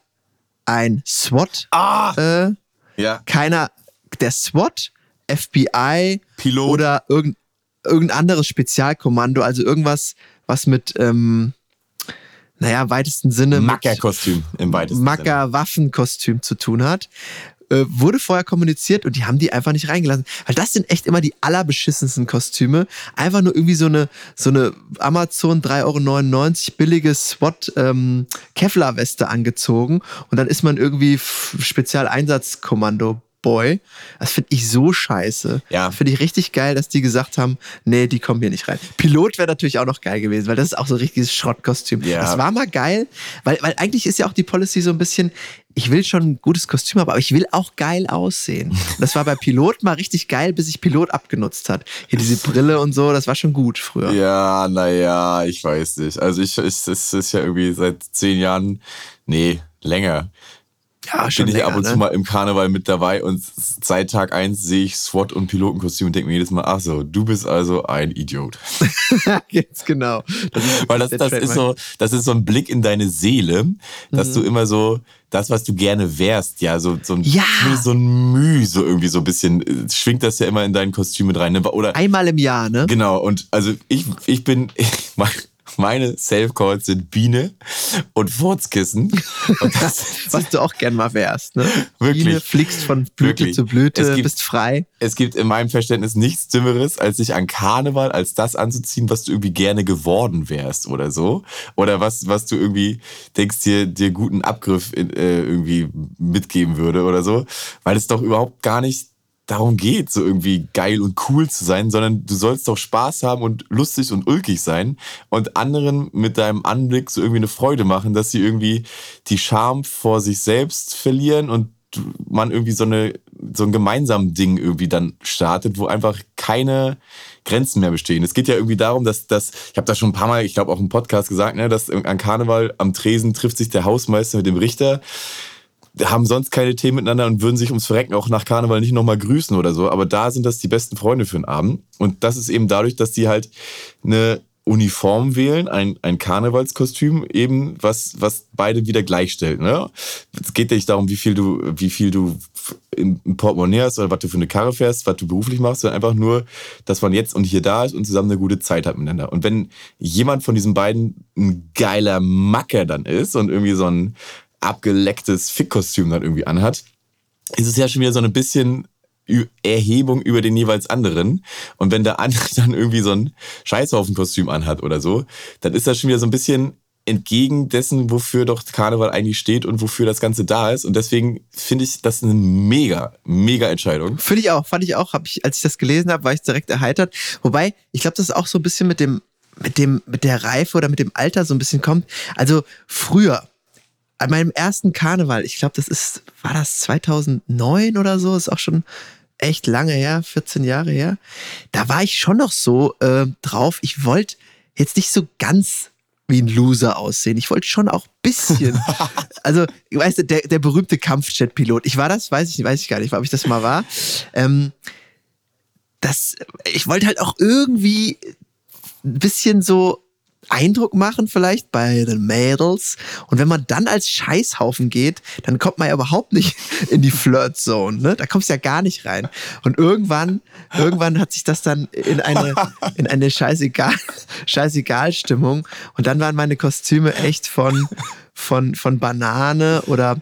ein SWAT, ah, äh, ja. keiner, der SWAT FBI Pilot. oder irgend, irgendein anderes Spezialkommando, also irgendwas, was mit, ähm, naja, weitesten Sinne. Macker-Kostüm im weitesten Macker-Waffenkostüm zu tun hat. Äh, wurde vorher kommuniziert und die haben die einfach nicht reingelassen. Weil das sind echt immer die allerbeschissensten Kostüme. Einfach nur irgendwie so eine, so eine Amazon 3,99 Euro billige SWAT ähm, Kevlar-Weste angezogen und dann ist man irgendwie Spezialeinsatzkommando Boy. Das finde ich so scheiße. Ja. Finde ich richtig geil, dass die gesagt haben, nee, die kommen hier nicht rein. Pilot wäre natürlich auch noch geil gewesen, weil das ist auch so ein richtiges Schrottkostüm. Ja. Das war mal geil, weil, weil eigentlich ist ja auch die Policy so ein bisschen, ich will schon ein gutes Kostüm haben, aber ich will auch geil aussehen. Das war bei Pilot mal richtig geil, bis ich Pilot abgenutzt hat. Hier diese Brille und so, das war schon gut früher. Ja, naja, ich weiß nicht. Also ich, ich es ist ja irgendwie seit zehn Jahren, nee, länger ja, schon bin ich länger, ab und ne? zu mal im Karneval mit dabei und seit Tag eins sehe ich SWAT und Pilotenkostüm und denke mir jedes Mal, ach so, du bist also ein Idiot. <laughs> Jetzt genau. Das Weil das, das ist so, das ist so ein Blick in deine Seele, dass mhm. du immer so, das, was du gerne wärst, ja, so, so ein, ja. so ein Mühe, so irgendwie so ein bisschen, äh, schwingt das ja immer in dein Kostüm mit rein. Ne? Oder, Einmal im Jahr, ne? Genau, und also ich, ich bin, <laughs> ich, meine Self-Calls sind Biene und Furzkissen. <laughs> Und das, <laughs> Was du auch gern mal wärst, ne? Wirklich. Biene, fliegst von Blüte Wirklich. zu Blüte, Es gibt- bist frei. es gibt in meinem Verständnis nichts Dümmeres, als sich an Karneval als das anzuziehen, was du irgendwie gerne geworden wärst oder so. Oder was, was du irgendwie denkst, dir, dir guten Abgriff in, äh, irgendwie mitgeben würde oder so. Weil es doch überhaupt gar nicht darum geht, so irgendwie geil und cool zu sein, sondern du sollst doch Spaß haben und lustig und ulkig sein und anderen mit deinem Anblick so irgendwie eine Freude machen, dass sie irgendwie die Scham vor sich selbst verlieren und man irgendwie so eine so ein gemeinsames Ding irgendwie dann startet, wo einfach keine Grenzen mehr bestehen. Es geht ja irgendwie darum, dass, dass ich habe das schon ein paar Mal, ich glaube auch im Podcast gesagt, ne, dass an Karneval am Tresen trifft sich der Hausmeister mit dem Richter haben sonst keine Themen miteinander und würden sich ums Verrecken auch nach Karneval nicht nochmal grüßen oder so. Aber da sind das die besten Freunde für den Abend. Und das ist eben dadurch, dass die halt eine Uniform wählen, ein, ein Karnevalskostüm, eben, was, was beide wieder gleichstellt. Ne? Es geht nicht darum, wie viel du, wie viel du im, Portemonnaie hast oder was du für eine Karre fährst, was du beruflich machst, sondern einfach nur, dass man jetzt und hier da ist und zusammen eine gute Zeit hat miteinander. Und wenn jemand von diesen beiden ein geiler Macker dann ist und irgendwie so ein abgelecktes Fickkostüm dann irgendwie anhat, ist es ja schon wieder so ein bisschen Erhebung über den jeweils anderen. Und wenn der andere <laughs> dann irgendwie so ein Scheißhaufen-Kostüm anhat oder so, dann ist das schon wieder so ein bisschen entgegen dessen, wofür doch Karneval eigentlich steht und wofür das Ganze da ist. Und deswegen finde ich das eine mega, mega Entscheidung. Finde ich auch, fand ich auch. Hab ich, als ich das gelesen habe, war ich direkt erheitert. Wobei, ich glaube, das ist auch so ein bisschen mit dem, mit dem, mit der Reife oder mit dem Alter so ein bisschen kommt. Also früher, an meinem ersten Karneval, ich glaube, das ist, war das 2009 oder so, ist auch schon echt lange her, 14 Jahre her. Da war ich schon noch so äh, drauf. Ich wollte jetzt nicht so ganz wie ein Loser aussehen. Ich wollte schon auch ein bisschen. <laughs> also, weißt du, der, der berühmte Kampfjet-Pilot. Ich war das, weiß ich, weiß ich gar nicht, ob ich das mal war. Ähm, das, ich wollte halt auch irgendwie ein bisschen so Eindruck machen vielleicht bei den Mädels. Und wenn man dann als Scheißhaufen geht, dann kommt man ja überhaupt nicht <laughs> in die Flirt-Zone. Ne? Da kommst du ja gar nicht rein. Und irgendwann, irgendwann hat sich das dann in eine, in eine scheißegal, <laughs> scheißegal Stimmung. Und dann waren meine Kostüme echt von, von, von Banane oder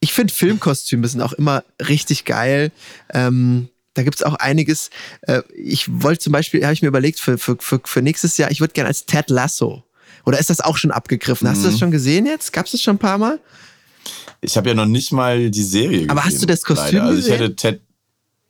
ich finde Filmkostüme sind auch immer richtig geil. Ähm, da gibt es auch einiges. Äh, ich wollte zum Beispiel, habe ich mir überlegt, für, für, für, für nächstes Jahr, ich würde gerne als Ted Lasso. Oder ist das auch schon abgegriffen? Hast mhm. du das schon gesehen jetzt? Gab es das schon ein paar Mal? Ich habe ja noch nicht mal die Serie gesehen. Aber hast du das Kostüm leider. Also ich hätte Ted,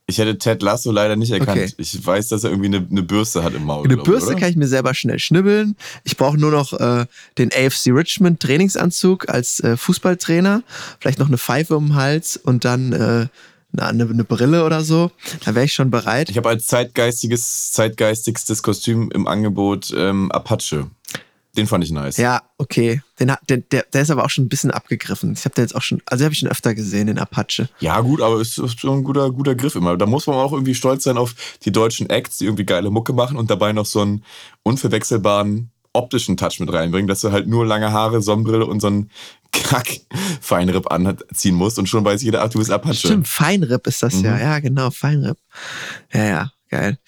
ich hätte Ted Lasso leider nicht erkannt. Okay. Ich weiß, dass er irgendwie eine, eine Bürste hat im Maul. Eine Bürste oder? kann ich mir selber schnell schnibbeln. Ich brauche nur noch äh, den AFC Richmond Trainingsanzug als äh, Fußballtrainer, vielleicht noch eine Pfeife um den Hals und dann äh, eine, eine Brille oder so, da wäre ich schon bereit. Ich habe als zeitgeistiges, zeitgeistigstes Kostüm im Angebot ähm, Apache. Den fand ich nice. Ja, okay. Den, den, der, der ist aber auch schon ein bisschen abgegriffen. Ich habe den jetzt auch schon, also habe ich schon öfter gesehen, den Apache. Ja, gut, aber es ist schon ein guter, guter Griff immer. Da muss man auch irgendwie stolz sein auf die deutschen Acts, die irgendwie geile Mucke machen und dabei noch so einen unverwechselbaren optischen Touch mit reinbringen, dass du halt nur lange Haare, Sonnenbrille und so einen Kack-Feinripp <laughs> anziehen musst und schon weiß jeder, ach, du bist Apache. Stimmt, Feinripp ist das mhm. ja. Ja, genau, Feinripp. Ja, ja geil.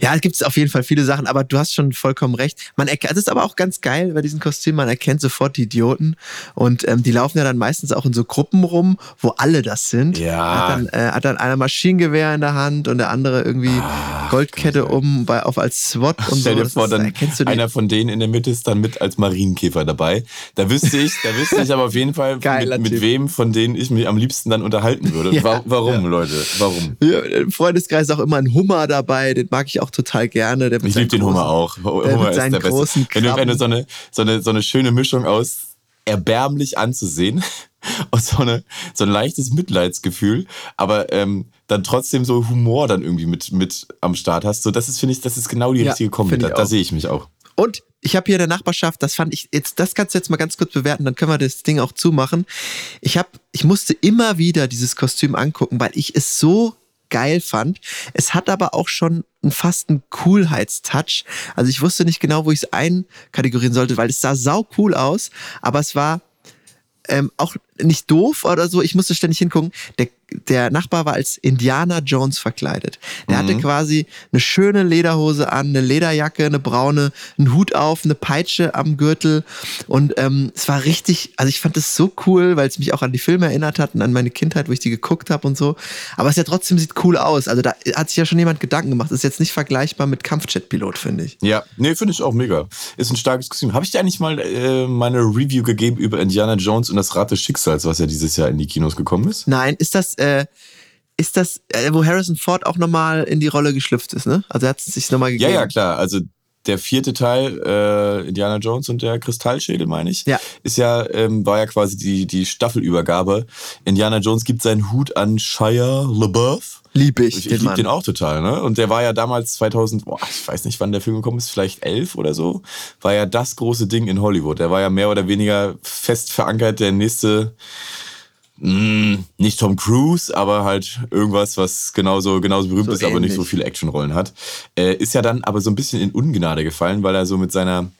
Ja, es gibt auf jeden Fall viele Sachen, aber du hast schon vollkommen recht. Man erkennt, es ist aber auch ganz geil bei diesen Kostümen, man erkennt sofort die Idioten und ähm, die laufen ja dann meistens auch in so Gruppen rum, wo alle das sind. Ja. Hat dann, äh, hat dann einer Maschinengewehr in der Hand und der andere irgendwie Ach, Goldkette Gott, um bei, auf als SWAT und Stell so. dir vor, dann einer von denen in der Mitte ist dann mit als Marienkäfer dabei. Da wüsste ich, da wüsste ich aber auf jeden Fall, mit, mit, wem von denen ich mich am liebsten dann unterhalten würde. Ja, Warum, ja. Leute? Warum? Ja, Im Freundeskreis ist auch immer ein Hummer dabei, den mag ich auch total gerne. ich liebe den Hummer auch. Hummer ist der beste. Wenn du, wenn du so, eine, so, eine, so eine schöne Mischung aus erbärmlich anzusehen <laughs> und so, eine, so ein leichtes Mitleidsgefühl, aber ähm, dann trotzdem so Humor dann irgendwie mit, mit am Start hast. So, das ist, finde ich, das ist genau die ja, richtige Kombi. Da, da sehe ich mich auch. Und ich habe hier in der Nachbarschaft, das fand ich jetzt, das kannst du jetzt mal ganz kurz bewerten, dann können wir das Ding auch zumachen. Ich habe, ich musste immer wieder dieses Kostüm angucken, weil ich es so geil fand. Es hat aber auch schon fast einen Coolheitstouch. Also ich wusste nicht genau, wo ich es einkategorieren sollte, weil es sah sau cool aus, aber es war ähm, auch nicht doof oder so. Ich musste ständig hingucken. Der der Nachbar war als Indiana Jones verkleidet. Der mhm. hatte quasi eine schöne Lederhose an, eine Lederjacke, eine braune, einen Hut auf, eine Peitsche am Gürtel. Und ähm, es war richtig, also ich fand es so cool, weil es mich auch an die Filme erinnert hat und an meine Kindheit, wo ich die geguckt habe und so. Aber es ja trotzdem sieht cool aus. Also da hat sich ja schon jemand Gedanken gemacht. ist jetzt nicht vergleichbar mit Kampfjet-Pilot, finde ich. Ja, nee, finde ich auch mega. Ist ein starkes Kostüm. Habe ich dir eigentlich mal äh, meine Review gegeben über Indiana Jones und das Rad des Schicksals, was ja dieses Jahr in die Kinos gekommen ist? Nein, ist das äh, ist das, äh, wo Harrison Ford auch nochmal in die Rolle geschlüpft ist, ne? Also er hat es sich nochmal gegeben. Ja, ja, klar. Also der vierte Teil, äh, Indiana Jones und der Kristallschädel, meine ich, Ja. ist ja, ähm, war ja quasi die, die Staffelübergabe. Indiana Jones gibt seinen Hut an Shia LaBeouf. Lieb ich, Ich, ich liebe den auch total, ne? Und der war ja damals 2000, boah, ich weiß nicht, wann der Film gekommen ist, vielleicht elf oder so, war ja das große Ding in Hollywood. Der war ja mehr oder weniger fest verankert, der nächste, mh, nicht Tom Cruise, aber halt irgendwas, was genauso, genauso berühmt So ist, aber nicht ähnlich. so viele Actionrollen hat. Äh, ist ja dann aber so ein bisschen in Ungnade gefallen, weil er so mit seiner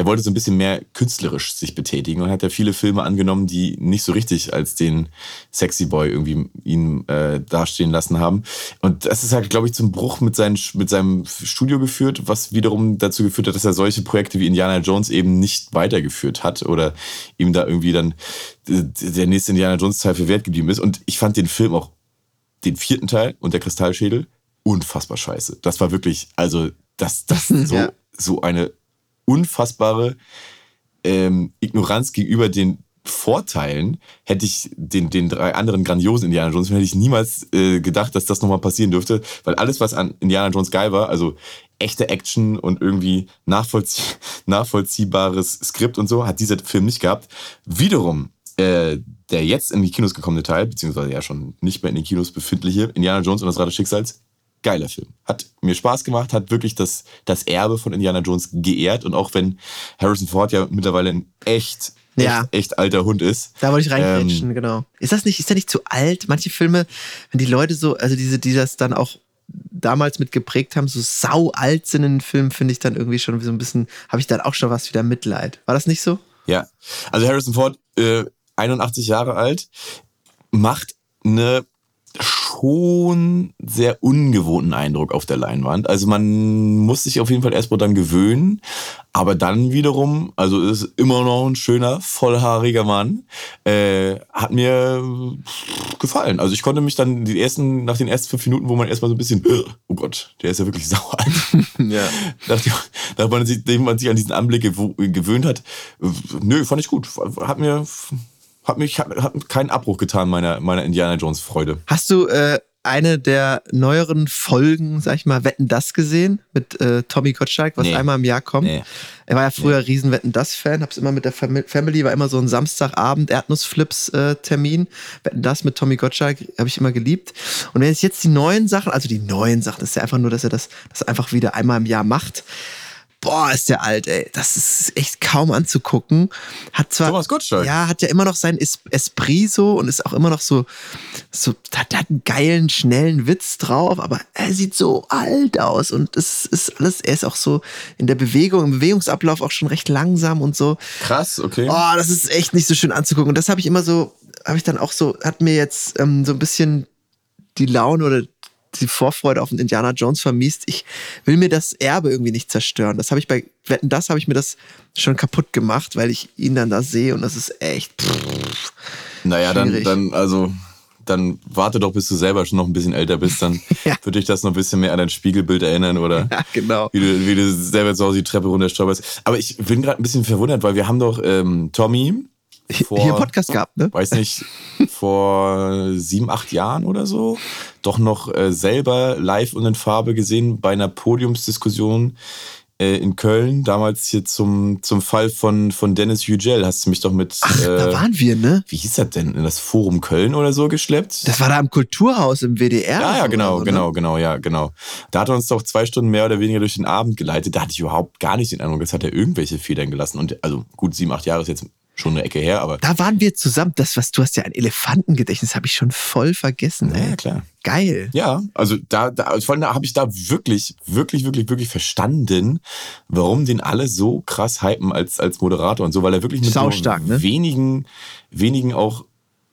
er wollte so ein bisschen mehr künstlerisch sich betätigen und hat ja viele Filme angenommen, die nicht so richtig als den Sexy Boy irgendwie ihn äh, dastehen lassen haben. Und das ist halt, glaube ich, zum Bruch mit, seinen, mit seinem Studio geführt, was wiederum dazu geführt hat, dass er solche Projekte wie Indiana Jones eben nicht weitergeführt hat oder ihm da irgendwie dann der nächste Indiana Jones Teil verwehrt geblieben ist. Und ich fand den Film auch, den vierten Teil und der Kristallschädel, unfassbar scheiße. Das war wirklich, also das, das <laughs> so, Ja. so eine unfassbare ähm, Ignoranz gegenüber den Vorteilen hätte ich den, den drei anderen grandiosen Indiana Jones hätte ich niemals äh, gedacht, dass das nochmal passieren dürfte, weil alles, was an Indiana Jones geil war, also echte Action und irgendwie nachvollzieh <laughs> nachvollziehbares Skript und so, hat dieser Film nicht gehabt. Wiederum, äh, der jetzt in die Kinos gekommene Teil, beziehungsweise ja schon nicht mehr in den Kinos befindliche, Indiana Jones und das Rad des Schicksals, geiler Film. Hat mir Spaß gemacht, hat wirklich das, das Erbe von Indiana Jones geehrt. Und auch wenn Harrison Ford ja mittlerweile ein echt, echt, Ja. echt alter Hund ist. Da wollte ich reingrätschen, Ähm, genau. Ist das nicht, ist der nicht zu alt? Manche Filme, wenn die Leute so, also diese, die das dann auch damals mit geprägt haben, so sau alt sind in den Filmen, finde ich dann irgendwie schon so ein bisschen, habe ich dann auch schon was wieder Mitleid. War das nicht so? Ja. Also Harrison Ford, äh, 81 Jahre alt, macht eine schon sehr ungewohnten Eindruck auf der Leinwand. Also man muss sich auf jeden Fall erstmal dann gewöhnen, aber dann wiederum, also ist immer noch ein schöner, vollhaariger Mann, äh, hat mir gefallen. Also ich konnte mich dann die ersten, nach den ersten fünf Minuten, wo man erstmal so ein bisschen, <laughs> oh Gott, der ist ja wirklich <laughs> sauer. <laughs> Ja. Nachdem, nachdem, man sich, an diesen Anblick gewöhnt hat, nö, fand ich gut. Hat mir, hat mich, hat, hat keinen Abbruch getan meiner, meiner Indiana Jones Freude. Hast du äh, eine der neueren Folgen, sag ich mal, Wetten das gesehen mit äh, Tommy Gottschalk, was Nee. einmal im Jahr kommt? Nee. Er war ja früher riesen Wetten das Fan, hab's immer mit der Fam Family, war immer so ein Samstagabend Erdnussflips äh, Termin. Wetten das mit Tommy Gottschalk habe ich immer geliebt. Und wenn es jetzt die neuen Sachen, also die neuen Sachen, ist ja einfach nur, dass er das, das einfach wieder einmal im Jahr macht. Boah, ist der alt, ey. Das ist echt kaum anzugucken. Hat zwar. Thomas Gottschalk. Ja, hat ja immer noch sein Es- Esprit so und ist auch immer noch so, so hat, hat einen geilen, schnellen Witz drauf, aber er sieht so alt aus und es ist alles, er ist auch so in der Bewegung, im Bewegungsablauf auch schon recht langsam und so. Krass, okay. Oh, das ist echt nicht so schön anzugucken. Und das habe ich immer so, habe ich dann auch so, hat mir jetzt ähm, so ein bisschen die Laune oder die Vorfreude auf den Indiana Jones vermiest. Ich will mir das Erbe irgendwie nicht zerstören. Das habe ich bei Wetten, das habe ich mir das schon kaputt gemacht, weil ich ihn dann da sehe und das ist echt. Pff. naja, dann, schwierig. dann, also, dann warte doch, bis du selber schon noch ein bisschen älter bist. Dann <laughs> Ja. würde dich das noch ein bisschen mehr an dein Spiegelbild erinnern oder <laughs> Ja, genau. wie, du, wie du selber zu Hause die Treppe runterstolperst. Aber ich bin gerade ein bisschen verwundert, weil wir haben doch ähm, Tommy vor, Hier Podcast gehabt, ne? weiß nicht, vor sieben, acht Jahren oder so, doch noch äh, selber live und in Farbe gesehen bei einer Podiumsdiskussion äh, in Köln, damals hier zum, zum Fall von, von Dennis Yücel, hast du mich doch mit, Ach, da äh, waren wir, ne? wie hieß das denn, in das Forum Köln oder so geschleppt? Das war da im Kulturhaus im WDR. ja, ja, genau, so, ne? genau, genau, ja, genau. Da hat er uns doch zwei Stunden mehr oder weniger durch den Abend geleitet. Da hatte ich überhaupt gar nicht den Eindruck, dass hat er irgendwelche Federn gelassen. Und also gut, sieben, acht Jahre ist jetzt schon eine Ecke her, aber Da waren wir zusammen. Das, was du hast ja ein Elefantengedächtnis, habe ich schon voll vergessen. Ey. ja, klar. Geil. Ja, also da, da vor allem da habe ich da wirklich, wirklich, wirklich, wirklich verstanden, warum den alle so krass hypen als, als Moderator und so, weil er wirklich mit nur ne? wenigen, wenigen auch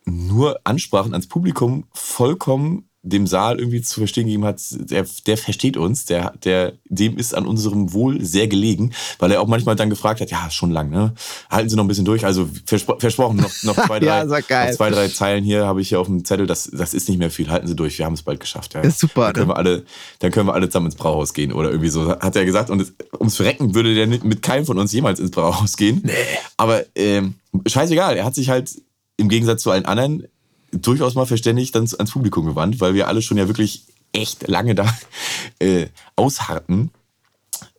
nur Ansprachen ans Publikum vollkommen dem Saal irgendwie zu verstehen gegeben hat, der, der versteht uns, der, der, dem ist an unserem Wohl sehr gelegen, weil er auch manchmal dann gefragt hat, ja, schon lang, ne? Halten Sie noch ein bisschen durch. Also verspro versprochen, noch, noch zwei, <laughs> drei, Ja, noch zwei, drei Zeilen hier habe ich hier auf dem Zettel, das, das ist nicht mehr viel, halten Sie durch, wir haben es bald geschafft. Ja. Das ist super, Dann können, ne? wir alle, dann können wir alle zusammen ins Brauhaus gehen oder irgendwie so, hat er gesagt. Und es, ums Verrecken würde der mit keinem von uns jemals ins Brauhaus gehen. Nee. Aber ähm, scheißegal, er hat sich halt im Gegensatz zu allen anderen durchaus mal verständigt dann ans Publikum gewandt, weil wir alle schon ja wirklich echt lange da <laughs> äh, ausharrten.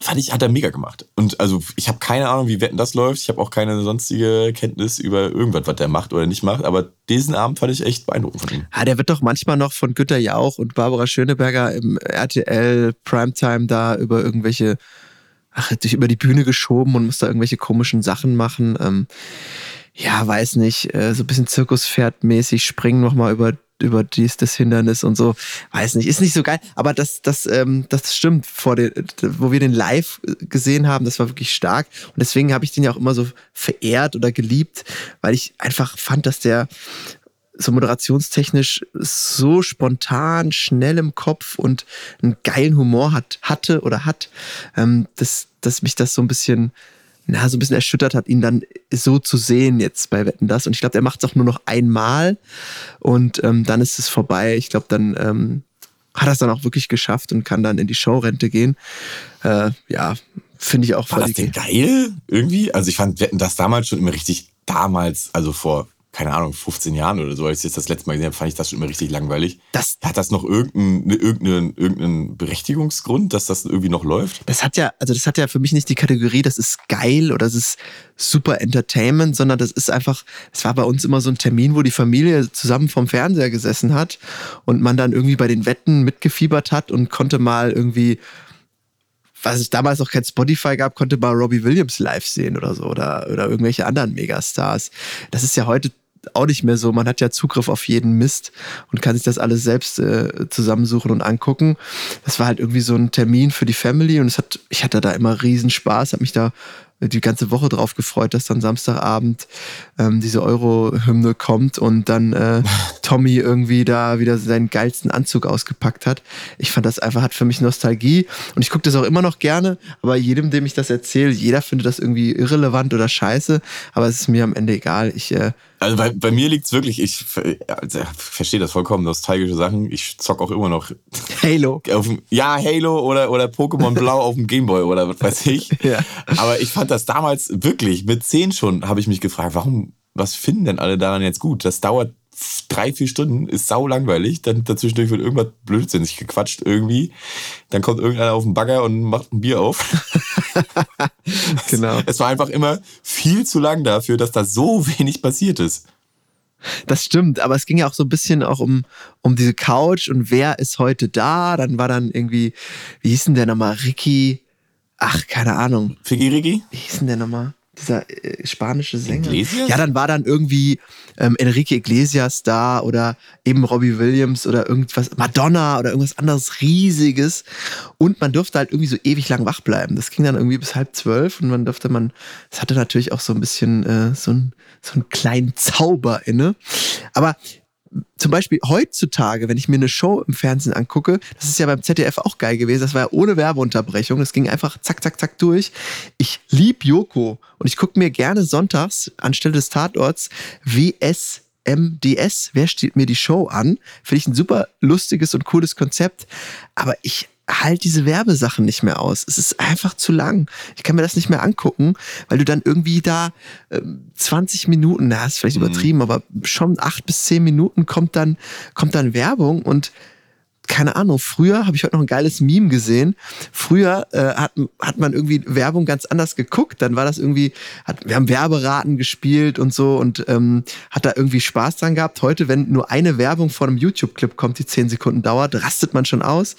fand ich, hat er mega gemacht. Und also ich habe keine Ahnung, wie Wetten das läuft. Ich habe auch keine sonstige Kenntnis über irgendwas, was der macht oder nicht macht. Aber diesen Abend fand ich echt beeindruckend von ihm. Ja, der wird doch manchmal noch von Günther Jauch und Barbara Schöneberger im RTL Primetime da über irgendwelche, ach, durch über die Bühne geschoben und muss da irgendwelche komischen Sachen machen. Ähm, ja, weiß nicht, äh, so ein bisschen Zirkuspferdmäßig springen nochmal über über dies, das Hindernis und so. Weiß nicht, ist nicht so geil. Aber das, das, ähm, das stimmt. Vor den, wo wir den live gesehen haben, das war wirklich stark. Und deswegen habe ich den ja auch immer so verehrt oder geliebt, weil ich einfach fand, dass der so moderationstechnisch so spontan, schnell im Kopf und einen geilen Humor hat, hatte oder hat, ähm, dass, dass mich das so ein bisschen na, so ein bisschen erschüttert hat, ihn dann so zu sehen jetzt bei Wetten das. Und ich glaube, er macht es auch nur noch einmal und ähm, dann ist es vorbei. Ich glaube, dann ähm, hat er es dann auch wirklich geschafft und kann dann in die Showrente gehen. Äh, ja, finde ich auch War das denn geil irgendwie? Also ich fand Wetten das damals schon immer richtig damals, also vor keine Ahnung, 15 Jahren oder so, als ich jetzt das letzte Mal gesehen habe, fand ich das schon immer richtig langweilig. Das, hat das noch irgendeinen, irgendeinen, irgendeinen Berechtigungsgrund, dass das irgendwie noch läuft? Das hat ja, also das hat ja für mich nicht die Kategorie, das ist geil oder das ist super Entertainment, sondern das ist einfach, es war bei uns immer so ein Termin, wo die Familie zusammen vom Fernseher gesessen hat und man dann irgendwie bei den Wetten mitgefiebert hat und konnte mal irgendwie was es damals noch kein Spotify gab, konnte man Robbie Williams live sehen oder so oder, oder irgendwelche anderen Megastars. Das ist ja heute auch nicht mehr so. Man hat ja Zugriff auf jeden Mist und kann sich das alles selbst äh, zusammensuchen und angucken. Das war halt irgendwie so ein Termin für die Family und es hat, ich hatte da immer riesen Spaß, habe mich da die ganze Woche drauf gefreut, dass dann Samstagabend ähm, diese Euro-Hymne kommt und dann äh, <laughs> Tommy irgendwie da wieder seinen geilsten Anzug ausgepackt hat. Ich fand das einfach, hat für mich Nostalgie und ich gucke das auch immer noch gerne, aber jedem, dem ich das erzähle, jeder findet das irgendwie irrelevant oder scheiße, aber es ist mir am Ende egal. Ich äh, also bei, bei mir liegt es wirklich, ich also, verstehe das vollkommen, nostalgische Sachen. Ich zock auch immer noch <laughs> Halo. Dem, ja, Halo oder, oder Pokémon Blau auf dem Gameboy oder was weiß ich. <laughs> Ja. Aber ich fand das damals wirklich, mit zehn schon, habe ich mich gefragt, warum, was finden denn alle daran jetzt gut? Das dauert drei, vier Stunden, ist sau langweilig. Dann dazwischendurch wird irgendwas blödsinnig gequatscht irgendwie. Dann kommt irgendeiner auf den Bagger und macht ein Bier auf. <laughs> genau. Es war einfach immer viel zu lang dafür, dass da so wenig passiert ist. Das stimmt, aber es ging ja auch so ein bisschen auch um, um diese Couch und wer ist heute da. Dann war dann irgendwie, wie hieß denn der nochmal? Ricky. Ach, keine Ahnung. Figgy Ricky? Wie hieß denn der nochmal? Dieser äh, spanische Sänger. Iglesias? Ja, dann war dann irgendwie ähm, Enrique Iglesias da oder eben Robbie Williams oder irgendwas, Madonna oder irgendwas anderes Riesiges. Und man durfte halt irgendwie so ewig lang wach bleiben. Das ging dann irgendwie bis halb zwölf und man durfte man, es hatte natürlich auch so ein bisschen äh, so, ein, so einen kleinen Zauber inne. Aber zum Beispiel heutzutage, wenn ich mir eine Show im Fernsehen angucke, das ist ja beim ZDF auch geil gewesen, das war ja ohne Werbeunterbrechung, das ging einfach zack, zack, zack durch. Ich lieb Joko und ich gucke mir gerne sonntags anstelle des Tatorts WS MDS, wer steht mir die Show an? Finde ich ein super lustiges und cooles Konzept. Aber ich halt diese Werbesachen nicht mehr aus. Es ist einfach zu lang. Ich kann mir das nicht mehr angucken, weil du dann irgendwie da äh, 20 Minuten, na, ist vielleicht mhm. übertrieben, aber schon acht bis zehn Minuten kommt dann, kommt dann Werbung und keine Ahnung, früher habe ich heute noch ein geiles Meme gesehen. Früher äh, hat, hat man irgendwie Werbung ganz anders geguckt. Dann war das irgendwie, hat, wir haben Werberaten gespielt und so und ähm, hat da irgendwie Spaß dran gehabt. Heute, wenn nur eine Werbung vor einem YouTube-Clip kommt, die zehn Sekunden dauert, rastet man schon aus.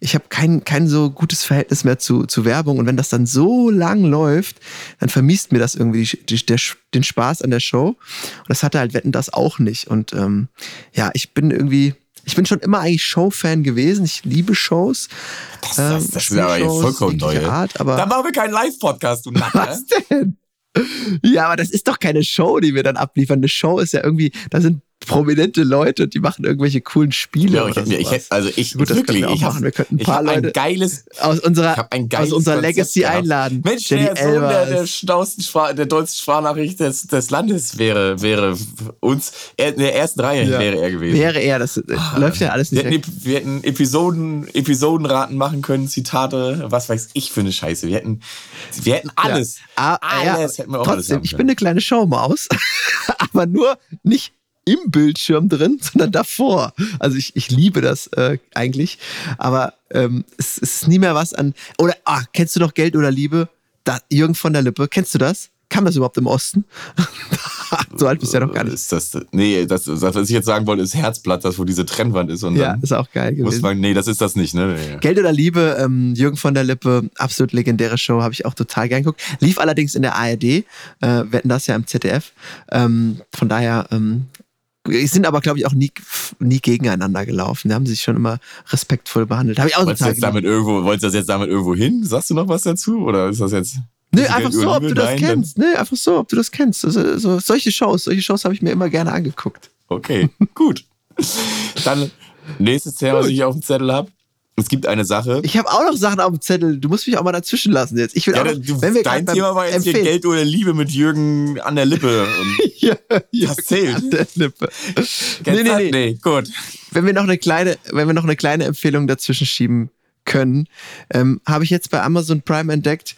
Ich habe kein, kein so gutes Verhältnis mehr zu, zu Werbung. Und wenn das dann so lang läuft, dann vermisst mir das irgendwie die, die, der, den Spaß an der Show. Und das hatte halt Wetten das auch nicht. Und ähm, ja, ich bin irgendwie ich bin schon immer eigentlich Show-Fan gewesen. Ich liebe Shows. Das, das, das ist aber jetzt vollkommen neu. Art, aber da machen wir keinen Live-Podcast, du Nacker. Was denn? Ja, aber das ist doch keine Show, die wir dann abliefern. Eine Show ist ja irgendwie, da sind prominente Leute, die machen irgendwelche coolen Spiele. Ja, ich, oder ich, ich, also ich Gut, wirklich, wir ich machen. Wir könnten ein paar Leute ein geiles, aus unserer, aus unserer Legacy gehabt. einladen. Mensch, der, Sohn der, der schnausten der deutschen Sprachnachricht des, des Landes wäre, wäre uns, er, in der ersten Reihe ja. wäre er gewesen. Wäre er, das ah, läuft ja alles nicht. Wir hätten, wir hätten Episoden, Episodenraten machen können, Zitate, was weiß ich für eine Scheiße. Wir hätten, wir hätten alles. Ja. Ah, alles ja, hätten wir auch trotzdem, alles Ich bin eine kleine Showmaus, <laughs> aber nur nicht im Bildschirm drin, <laughs> sondern davor. Also ich, ich liebe das äh, eigentlich. Aber ähm, es, es ist nie mehr was an. Oder, ah, kennst du noch Geld oder Liebe? Da, Jürgen von der Lippe, kennst du das? Kam das überhaupt im Osten? <laughs> so alt bist du ja noch gar nicht. Ist das, nee, das, das, was ich jetzt sagen wollte, ist Herzblatt, das wo diese Trennwand ist. Und Ja, dann ist auch geil muss gewesen. man, nee, das ist das nicht, ne? Nee. Geld oder Liebe, ähm, Jürgen von der Lippe, absolut legendäre Show, habe ich auch total gern geguckt. Lief allerdings in der ARD, äh, wir hatten das ja im ZDF. Ähm, von daher ähm, sind aber, glaube ich, auch nie, nie gegeneinander gelaufen. Da haben sie sich schon immer respektvoll behandelt. Habe ich auch Wolltest jetzt damit irgendwo, wolltest du das jetzt damit irgendwo hin? Sagst du noch was dazu? Oder ist das jetzt. Nö, einfach so, ob du das Nein, kennst. Nö, einfach so, ob du das kennst. Also, so, solche Shows, solche Shows habe ich mir immer gerne angeguckt. Okay, gut. <laughs> Dann nächstes Thema, was ich auf dem Zettel habe. Es gibt eine Sache. Ich habe auch noch Sachen auf dem Zettel. Du musst mich auch mal dazwischen lassen jetzt. Ich will Ja, auch noch, du, wenn wir dein Thema war jetzt hier Geld oder Liebe mit Jürgen an der Lippe. <laughs> Ja, Das zählt. an der Lippe. Nee, nee, nee. nee, gut. wenn wir noch eine kleine, wenn wir noch eine kleine Empfehlung dazwischen schieben können, ähm, habe ich jetzt bei Amazon Prime entdeckt.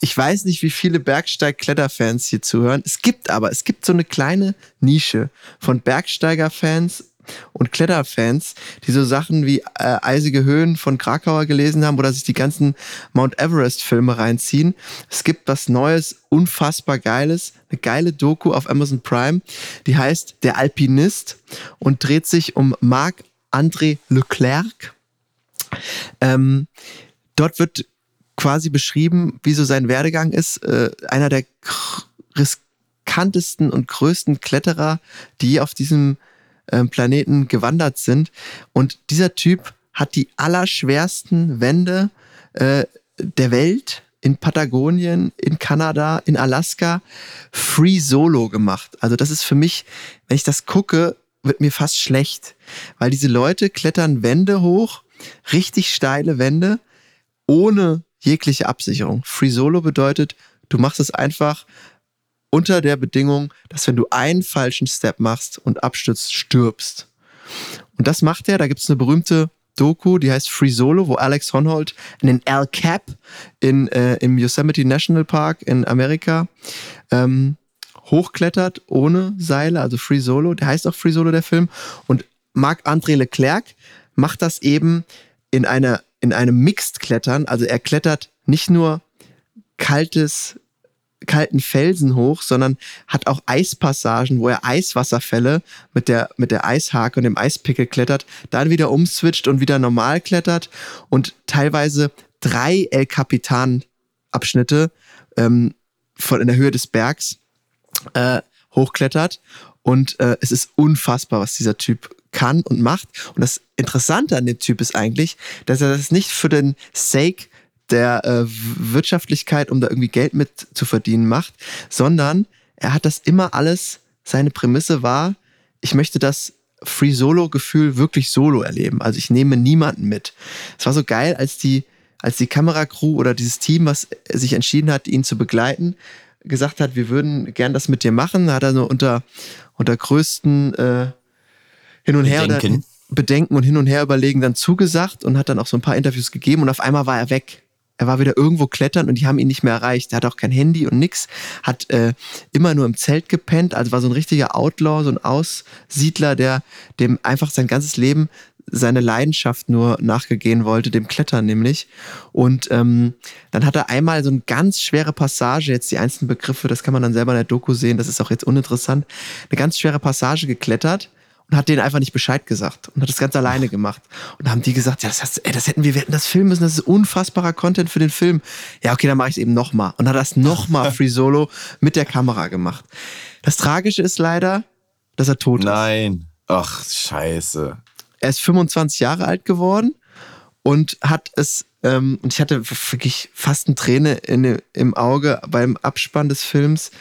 Ich weiß nicht, wie viele Bergsteig-Kletterfans hier zuhören. Es gibt aber, es gibt so eine kleine Nische von Bergsteiger-Fans und Kletterfans, die so Sachen wie äh, Eisige Höhen von Krakauer gelesen haben oder sich die ganzen Mount Everest-Filme reinziehen. Es gibt was Neues, unfassbar Geiles, eine geile Doku auf Amazon Prime, die heißt Der Alpinist und dreht sich um Marc-André Leclerc. Ähm, dort wird quasi beschrieben, wie so sein Werdegang ist. Äh, einer der riskantesten und größten Kletterer, die auf diesem ähm, Planeten gewandert sind. Und dieser Typ hat die allerschwersten Wände äh, der Welt in Patagonien, in Kanada, in Alaska free solo gemacht. Also das ist für mich, wenn ich das gucke, wird mir fast schlecht, weil diese Leute klettern Wände hoch, richtig steile Wände, ohne jegliche Absicherung. Free Solo bedeutet, du machst es einfach unter der Bedingung, dass wenn du einen falschen Step machst und abstürzt, stirbst. Und das macht er. Da gibt es eine berühmte Doku, die heißt Free Solo, wo Alex Honnold in den El Cap in, äh, im Yosemite National Park in Amerika ähm, hochklettert ohne Seile, also Free Solo. Der heißt auch Free Solo, der Film. Und Marc-André Leclerc macht das eben in, einer, in einem Mixed-Klettern. Also er klettert nicht nur kaltes, kalten Felsen hoch, sondern hat auch Eispassagen, wo er Eiswasserfälle mit der, mit der Eishake und dem Eispickel klettert, dann wieder umswitcht und wieder normal klettert und teilweise drei El Capitan Abschnitte ähm, von in der Höhe des Bergs äh, hochklettert. Und äh, es ist unfassbar, was dieser Typ kann und macht. Und das Interessante an dem Typ ist eigentlich, dass er das nicht für den Sake der äh, Wirtschaftlichkeit, um da irgendwie Geld mit zu verdienen macht, sondern er hat das immer alles, seine Prämisse war, ich möchte das Free Solo-Gefühl wirklich solo erleben. Also ich nehme niemanden mit. Es war so geil, als die, als die Kameracrew oder dieses Team, was sich entschieden hat, ihn zu begleiten, gesagt hat, wir würden gern das mit dir machen, da hat er so unter, unter größten äh, hin und her Bedenken. oder Bedenken und hin und her überlegen dann zugesagt und hat dann auch so ein paar Interviews gegeben und auf einmal war er weg. Er war wieder irgendwo klettern und die haben ihn nicht mehr erreicht. Er hat auch kein Handy und nix, hat äh, immer nur im Zelt gepennt, also war so ein richtiger Outlaw, so ein Aussiedler, der dem einfach sein ganzes Leben seine Leidenschaft nur nachgegehen wollte, dem Klettern nämlich. Und ähm, dann hat er einmal so eine ganz schwere Passage, jetzt die einzelnen Begriffe, das kann man dann selber in der Doku sehen, das ist auch jetzt uninteressant, eine ganz schwere Passage geklettert und hat denen einfach nicht Bescheid gesagt und hat das ganz alleine gemacht. Und haben die gesagt, ja, das, hast, ey, das hätten wir, wir hätten das filmen müssen, das ist unfassbarer Content für den Film. Ja, okay, dann mache ich es eben nochmal. Und hat das nochmal <laughs> Free Solo mit der Kamera gemacht. Das Tragische ist leider, dass er tot ist. Nein. Ach, scheiße. Er ist 25 Jahre alt geworden und hat es, ähm, und ich hatte wirklich fast eine Träne in, im Auge beim Abspann des Films.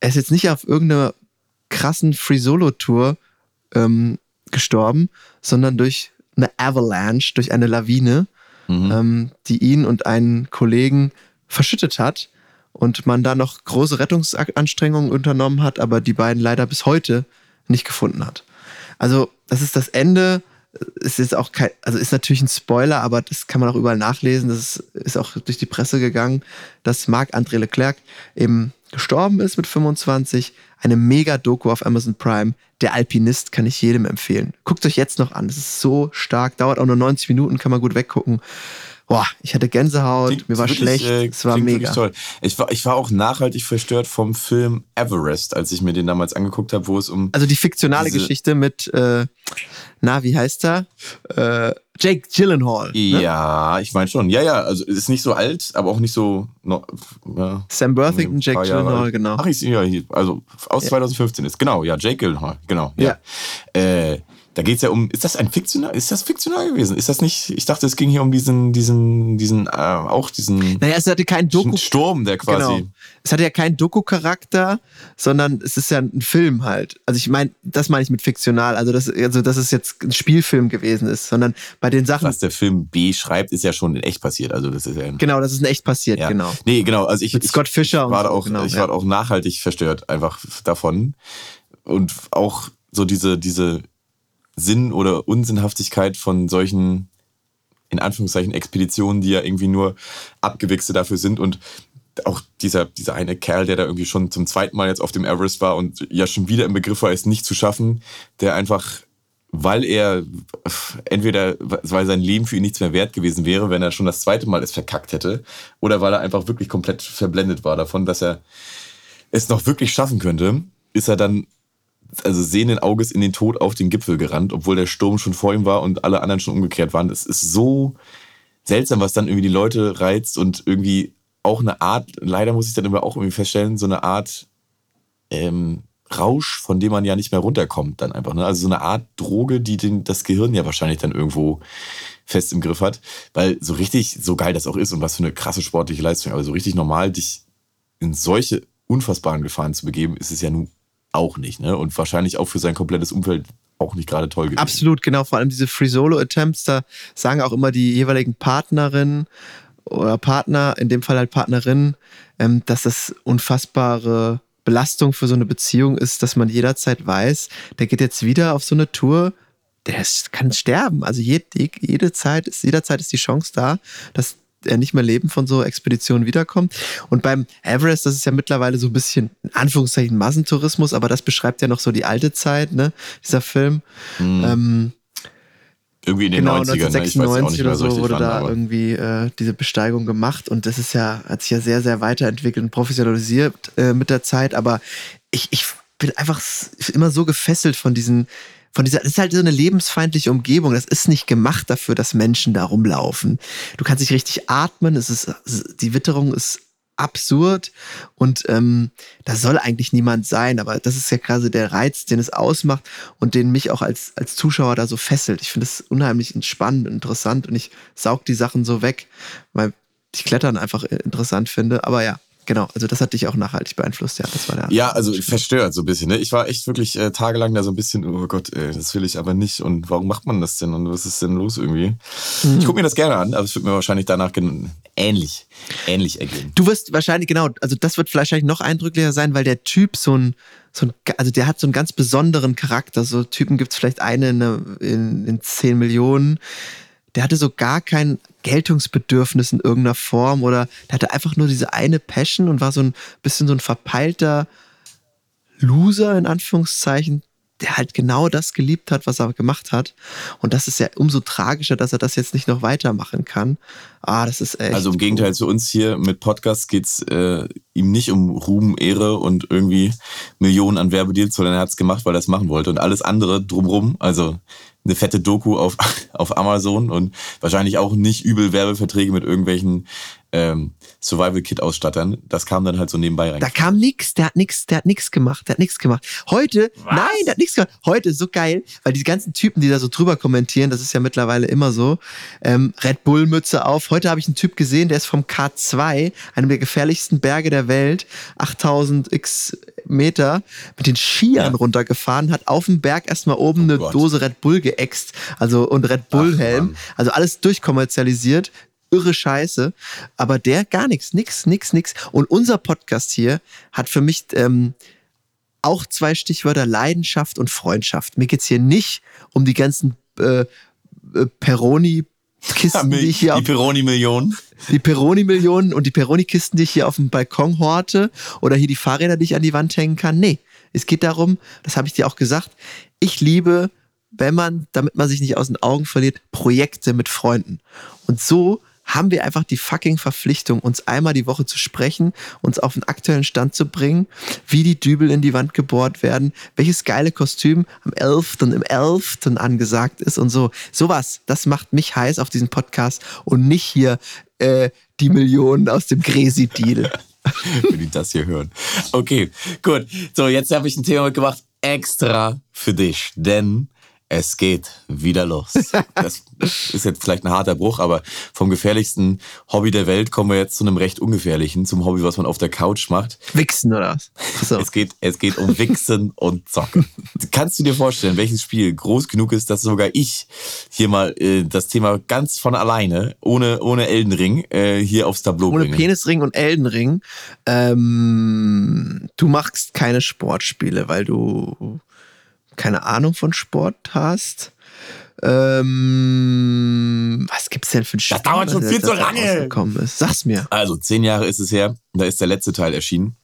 Er ist jetzt nicht auf irgendeiner krassen Free-Solo-Tour ähm, gestorben, sondern durch eine Avalanche, durch eine Lawine, ähm, die ihn und einen Kollegen verschüttet hat und man da noch große Rettungsanstrengungen unternommen hat, aber die beiden leider bis heute nicht gefunden hat. Also, das ist das Ende. Ist jetzt auch kein, also ist natürlich ein Spoiler, aber das kann man auch überall nachlesen. Das ist, ist auch durch die Presse gegangen, dass Marc-André Leclerc eben gestorben ist mit 25. Eine Mega-Doku auf Amazon Prime. Der Alpinist kann ich jedem empfehlen. Guckt euch jetzt noch an. Das ist so stark. Dauert auch nur 90 Minuten, kann man gut weggucken. Boah, ich hatte Gänsehaut, Klingt mir war wirklich, schlecht, äh, es war mega. Toll. Ich, war, ich war auch nachhaltig verstört vom Film Everest, als ich mir den damals angeguckt habe, wo es um. Also die fiktionale Geschichte mit, äh, na, wie heißt er? Äh, Jake Gyllenhaal. Ne? ja, ich meine schon. Ja, ja, also ist nicht so alt, aber auch nicht so. No, ja, Sam Worthington, Jake Gyllenhaal, alt. genau. Ach, ich ja, hier, also aus Ja. 2015 ist. Genau, ja, Jake Gyllenhaal, genau. Ja. Äh, da geht es ja um, ist das ein fiktional, ist das fiktional gewesen? Ist das nicht, ich dachte, es ging hier um diesen, diesen, diesen, äh, auch diesen Naja, es hatte keinen Doku. Sturm, der quasi. Genau. Es hatte ja keinen Doku-Charakter, sondern es ist ja ein Film halt. Also ich meine, das meine ich mit fiktional. Also das, also dass es jetzt ein Spielfilm gewesen ist, sondern bei den Sachen. Was der Film B schreibt, ist ja schon in echt passiert. Also das ist ja. Genau, das ist in echt passiert, Ja. genau. Nee, genau. Also ich, Mit Scott Fischer ich und war da so, auch, genau, ich ja. war auch nachhaltig verstört einfach davon und auch so diese diese Sinn oder Unsinnhaftigkeit von solchen in Anführungszeichen Expeditionen, die ja irgendwie nur Abgewichse dafür sind. Und auch dieser, dieser eine Kerl, der da irgendwie schon zum zweiten Mal jetzt auf dem Everest war und ja schon wieder im Begriff war, es nicht zu schaffen, der einfach, weil er entweder, weil sein Leben für ihn nichts mehr wert gewesen wäre, wenn er schon das zweite Mal es verkackt hätte, oder weil er einfach wirklich komplett verblendet war davon, dass er es noch wirklich schaffen könnte, ist er dann also sehenden Auges in den Tod auf den Gipfel gerannt, obwohl der Sturm schon vor ihm war und alle anderen schon umgekehrt waren. Es ist so seltsam, was dann irgendwie die Leute reizt und irgendwie auch eine Art, leider muss ich dann immer auch irgendwie feststellen, so eine Art ähm, Rausch, von dem man ja nicht mehr runterkommt dann einfach. Ne? Also so eine Art Droge, die den, das Gehirn ja wahrscheinlich dann irgendwo fest im Griff hat. Weil so richtig, so geil das auch ist und was für eine krasse sportliche Leistung, aber so richtig normal dich in solche unfassbaren Gefahren zu begeben, ist es ja nun auch nicht. Ne? Und wahrscheinlich auch für sein komplettes Umfeld auch nicht gerade toll gewesen. Absolut, genau. Vor allem diese Free-Solo-Attempts, da sagen auch immer die jeweiligen Partnerinnen oder Partner, in dem Fall halt Partnerinnen, ähm, dass das unfassbare Belastung für so eine Beziehung ist, dass man jederzeit weiß, der geht jetzt wieder auf so eine Tour, der ist, kann sterben. Also jede, jede Zeit ist, jederzeit ist die Chance da, dass er nicht mehr leben von so Expeditionen wiederkommt. Und beim Everest, das ist ja mittlerweile so ein bisschen, in Anführungszeichen, Massentourismus, aber das beschreibt ja noch so die alte Zeit, ne, dieser Film. Ähm, Irgendwie in den genau, 90ern, ne? ich weiß ja auch 1996 nicht oder so wurde wann, da irgendwie äh, diese Besteigung gemacht und das ist ja, hat sich ja sehr, sehr weiterentwickelt und professionalisiert äh, mit der Zeit, aber ich, ich bin einfach immer so gefesselt von diesen, von dieser, das ist halt so eine lebensfeindliche Umgebung. Das ist nicht gemacht dafür, dass Menschen da rumlaufen. Du kannst nicht richtig atmen, es ist, die Witterung ist absurd und ähm, da soll eigentlich niemand sein, aber das ist ja quasi der Reiz, den es ausmacht und den mich auch als, als Zuschauer da so fesselt. Ich finde es unheimlich spannend und interessant und ich saug die Sachen so weg, weil ich Klettern einfach interessant finde. Aber ja, genau, also das hat dich auch nachhaltig beeinflusst, ja. Das war der Ja, also verstört so ein bisschen. Ne? Ich war echt wirklich äh, tagelang da so ein bisschen, oh Gott, ey, das will ich aber nicht. Und warum macht man das denn? Und was ist denn los irgendwie? Mhm. Ich gucke mir das gerne an, aber es wird mir wahrscheinlich danach ähnlich, ähnlich ergehen. Du wirst wahrscheinlich, genau, also das wird wahrscheinlich noch eindrücklicher sein, weil der Typ so ein, so ein also der hat so einen ganz besonderen Charakter. So Typen gibt es vielleicht eine in, in, in 10 Millionen. Der hatte so gar kein Geltungsbedürfnis in irgendeiner Form oder der hatte einfach nur diese eine Passion und war so ein bisschen so ein verpeilter Loser in Anführungszeichen, der halt genau das geliebt hat, was er gemacht hat. Und das ist ja umso tragischer, dass er das jetzt nicht noch weitermachen kann. Ah, das ist echt. Also im Gegenteil zu uns hier mit Podcasts geht's äh, ihm nicht um Ruhm, Ehre und irgendwie Millionen an Werbedeals, sondern er hat's gemacht, weil er es machen wollte. Und alles andere drumrum, also eine fette Doku auf, <laughs> auf Amazon und wahrscheinlich auch nicht übel Werbeverträge mit irgendwelchen ähm, Survival-Kit-Ausstattern. Das kam dann halt so nebenbei rein. Da kam nix, der hat nix, der hat nix gemacht, der hat nix gemacht. Heute, nein, der hat nix gemacht. Heute ist so geil, weil die ganzen Typen, die da so drüber kommentieren, das ist ja mittlerweile immer so, ähm, Red Bull Mütze auf. Heute habe ich einen Typ gesehen, der ist vom K2, einem der gefährlichsten Berge der Welt, 8000 x Meter, mit den Skiern Ja. runtergefahren, hat auf dem Berg erstmal oben eine Gott. Dose Red Bull geäxt, also und Red Bull Helm, Mann. also alles durchkommerzialisiert. Irre Scheiße. Aber der gar nichts, nix, nix, nix. Und unser Podcast hier hat für mich ähm, auch zwei Stichwörter Leidenschaft und Freundschaft. Mir geht's hier nicht um die ganzen äh, äh, Peroni-Kisten, die ich hier die Peroni-Millionen. die Peroni-Millionen und die Peroni-Kisten, die ich hier auf dem Balkon horte oder hier die Fahrräder, die ich an die Wand hängen kann. Nee, Es geht darum, das habe ich dir auch gesagt, ich liebe, wenn man, damit man sich nicht aus den Augen verliert, Projekte mit Freunden. Und so haben wir einfach die fucking Verpflichtung, uns einmal die Woche zu sprechen, uns auf den aktuellen Stand zu bringen, wie die Dübel in die Wand gebohrt werden, welches geile Kostüm am 11. und im 11. angesagt ist und so. Sowas, das macht mich heiß auf diesen Podcast und nicht hier äh, die Millionen aus dem Gresi-Deal. <laughs> Wenn die das hier hören. Okay, gut. So, jetzt habe ich ein Thema mitgebracht, extra für dich. Denn es geht wieder los. Das ist jetzt vielleicht ein harter Bruch, aber vom gefährlichsten Hobby der Welt kommen wir jetzt zu einem recht ungefährlichen, zum Hobby, was man auf der Couch macht. Wichsen oder was? So. Es, geht, es geht um Wichsen und Zocken. Kannst du dir vorstellen, welches Spiel groß genug ist, dass sogar ich hier mal äh, das Thema ganz von alleine, ohne, ohne Eldenring, äh, hier aufs Tableau ohne bringe? Ohne Penisring und Eldenring. Ähm, du machst keine Sportspiele, weil du keine Ahnung von Sport hast. Ähm, was gibt's denn für ein Spiel? Das dauert schon viel zu lange. Ist? Sag's mir. Also, zehn Jahre ist es her, da ist der letzte Teil erschienen.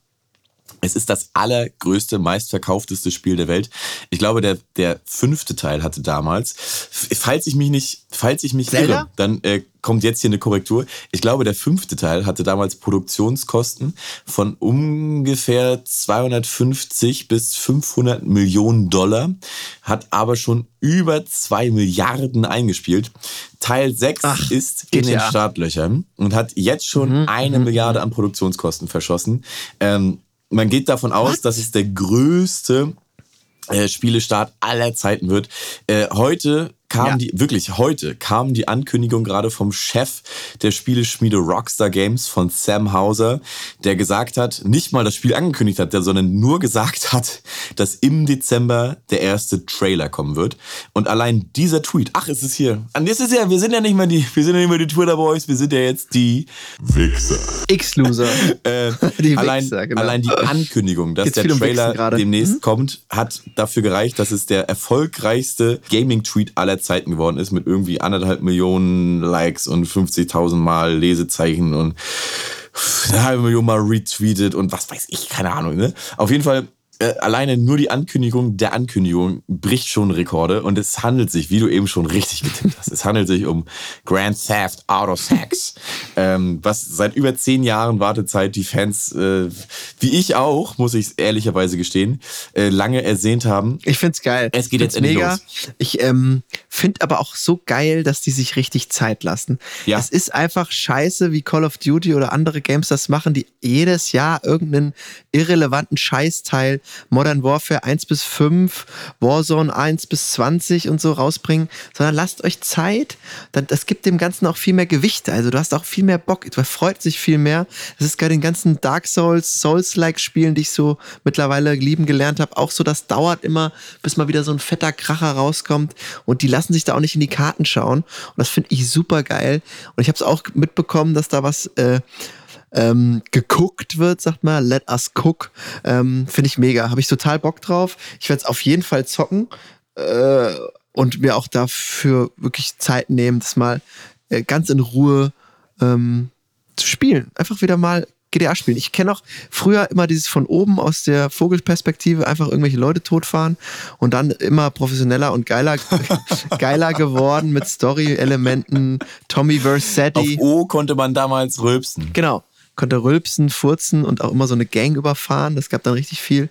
Es ist das allergrößte, meistverkaufteste Spiel der Welt. Ich glaube, der, der fünfte Teil hatte damals, falls ich mich nicht, falls ich mich Zelda? irre, dann äh, kommt jetzt hier eine Korrektur. Ich glaube, der fünfte Teil hatte damals Produktionskosten von ungefähr 250 bis 500 Millionen Dollar, hat aber schon über zwei Milliarden eingespielt. Teil 6 Ach, ist in den ja. Startlöchern und hat jetzt schon mhm. eine mhm. Milliarde an Produktionskosten verschossen. Ähm, man geht davon aus, What? dass es der größte äh, Spielestart aller Zeiten wird. Äh, heute kam ja. die, wirklich heute kam die Ankündigung gerade vom Chef der Spieleschmiede Rockstar Games von Sam Hauser, der gesagt hat, nicht mal das Spiel angekündigt hat, der, sondern nur gesagt hat, dass im Dezember der erste Trailer kommen wird. Und allein dieser Tweet, ach, es ist hier. Und das ist ja, wir sind ja nicht mehr die, wir sind ja nicht mehr die Twitter Boys, wir sind ja jetzt die Wichser. X-Loser. <laughs> äh, <laughs> die allein, Wichser, genau. allein die Ankündigung, dass Geht's der Trailer demnächst hm? kommt, hat dafür gereicht, dass es der erfolgreichste Gaming-Tweet aller Zeiten geworden ist mit irgendwie anderthalb Millionen Likes und 50.000 Mal Lesezeichen und eine halbe Million Mal retweetet und was weiß ich, keine Ahnung. Ne? Auf jeden Fall äh, alleine nur die Ankündigung der Ankündigung bricht schon Rekorde und es handelt sich, wie du eben schon richtig getippt hast, es handelt sich um Grand Theft Auto 6, <laughs> ähm, was seit über zehn Jahren Wartezeit die Fans, äh, wie ich auch, muss ich ehrlicherweise gestehen, äh, lange ersehnt haben. Ich find's geil. Es geht jetzt endlich mega. los. Ich ähm, finde aber auch so geil, dass die sich richtig Zeit lassen. Ja. Es ist einfach scheiße, wie Call of Duty oder andere Games das machen, die jedes Jahr irgendeinen irrelevanten Scheißteil Modern Warfare 1 bis 5, Warzone 1 bis 20 und so rausbringen, sondern lasst euch Zeit. Das gibt dem Ganzen auch viel mehr Gewicht. Also du hast auch viel mehr Bock, du freut sich viel mehr. Das ist bei den ganzen Dark Souls, Souls-like Spielen, die ich so mittlerweile lieben gelernt habe, auch so, das dauert immer, bis mal wieder so ein fetter Kracher rauskommt und die lassen sich da auch nicht in die Karten schauen. Und das finde ich super geil. Und ich habe es auch mitbekommen, dass da was äh, ähm, geguckt wird, sagt man, let us cook. Ähm, Finde ich mega. Habe ich total Bock drauf. Ich werde es auf jeden Fall zocken äh, und mir auch dafür wirklich Zeit nehmen, das mal äh, ganz in Ruhe ähm, zu spielen. Einfach wieder mal GTA spielen. Ich kenne auch früher immer dieses von oben aus der Vogelperspektive einfach irgendwelche Leute totfahren und dann immer professioneller und geiler, <laughs> geiler geworden mit Story-Elementen. Tommy Versetti. Auf O konnte man damals rülpsen. Genau konnte rülpsen, furzen und auch immer so eine Gang überfahren. Das gab dann richtig viel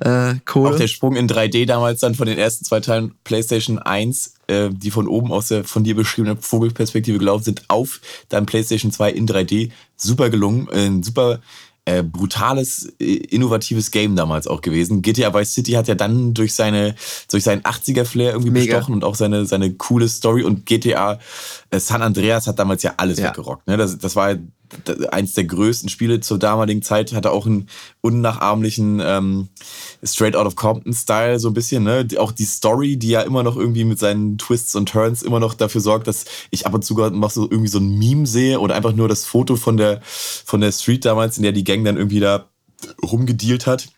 äh, Kohle. Auch der Sprung in 3D damals dann von den ersten zwei Teilen PlayStation 1, äh, die von oben aus der von dir beschriebenen Vogelperspektive gelaufen sind, auf dann PlayStation 2 in 3D. Super gelungen, äh, super äh, brutales, äh, innovatives Game damals auch gewesen. GTA Vice City hat ja dann durch seine durch seinen 80er Flair irgendwie Mega. bestochen und auch seine seine coole Story und GTA San Andreas hat damals ja alles ja. weggerockt. Ne? Das, das war eins der größten Spiele zur damaligen Zeit, hatte auch einen unnachahmlichen ähm, Straight Out of Compton-Style, so ein bisschen, ne? Auch die Story, die ja immer noch irgendwie mit seinen Twists und Turns immer noch dafür sorgt, dass ich ab und zu noch so irgendwie so ein Meme sehe oder einfach nur das Foto von der, von der Street damals, in der die Gang dann irgendwie da rumgedealt hat.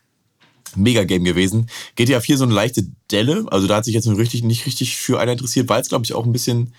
Mega Game gewesen. GTA 4 so eine leichte Delle, also da hat sich jetzt richtig, nicht richtig für einer interessiert, weil es, glaube ich, auch ein bisschen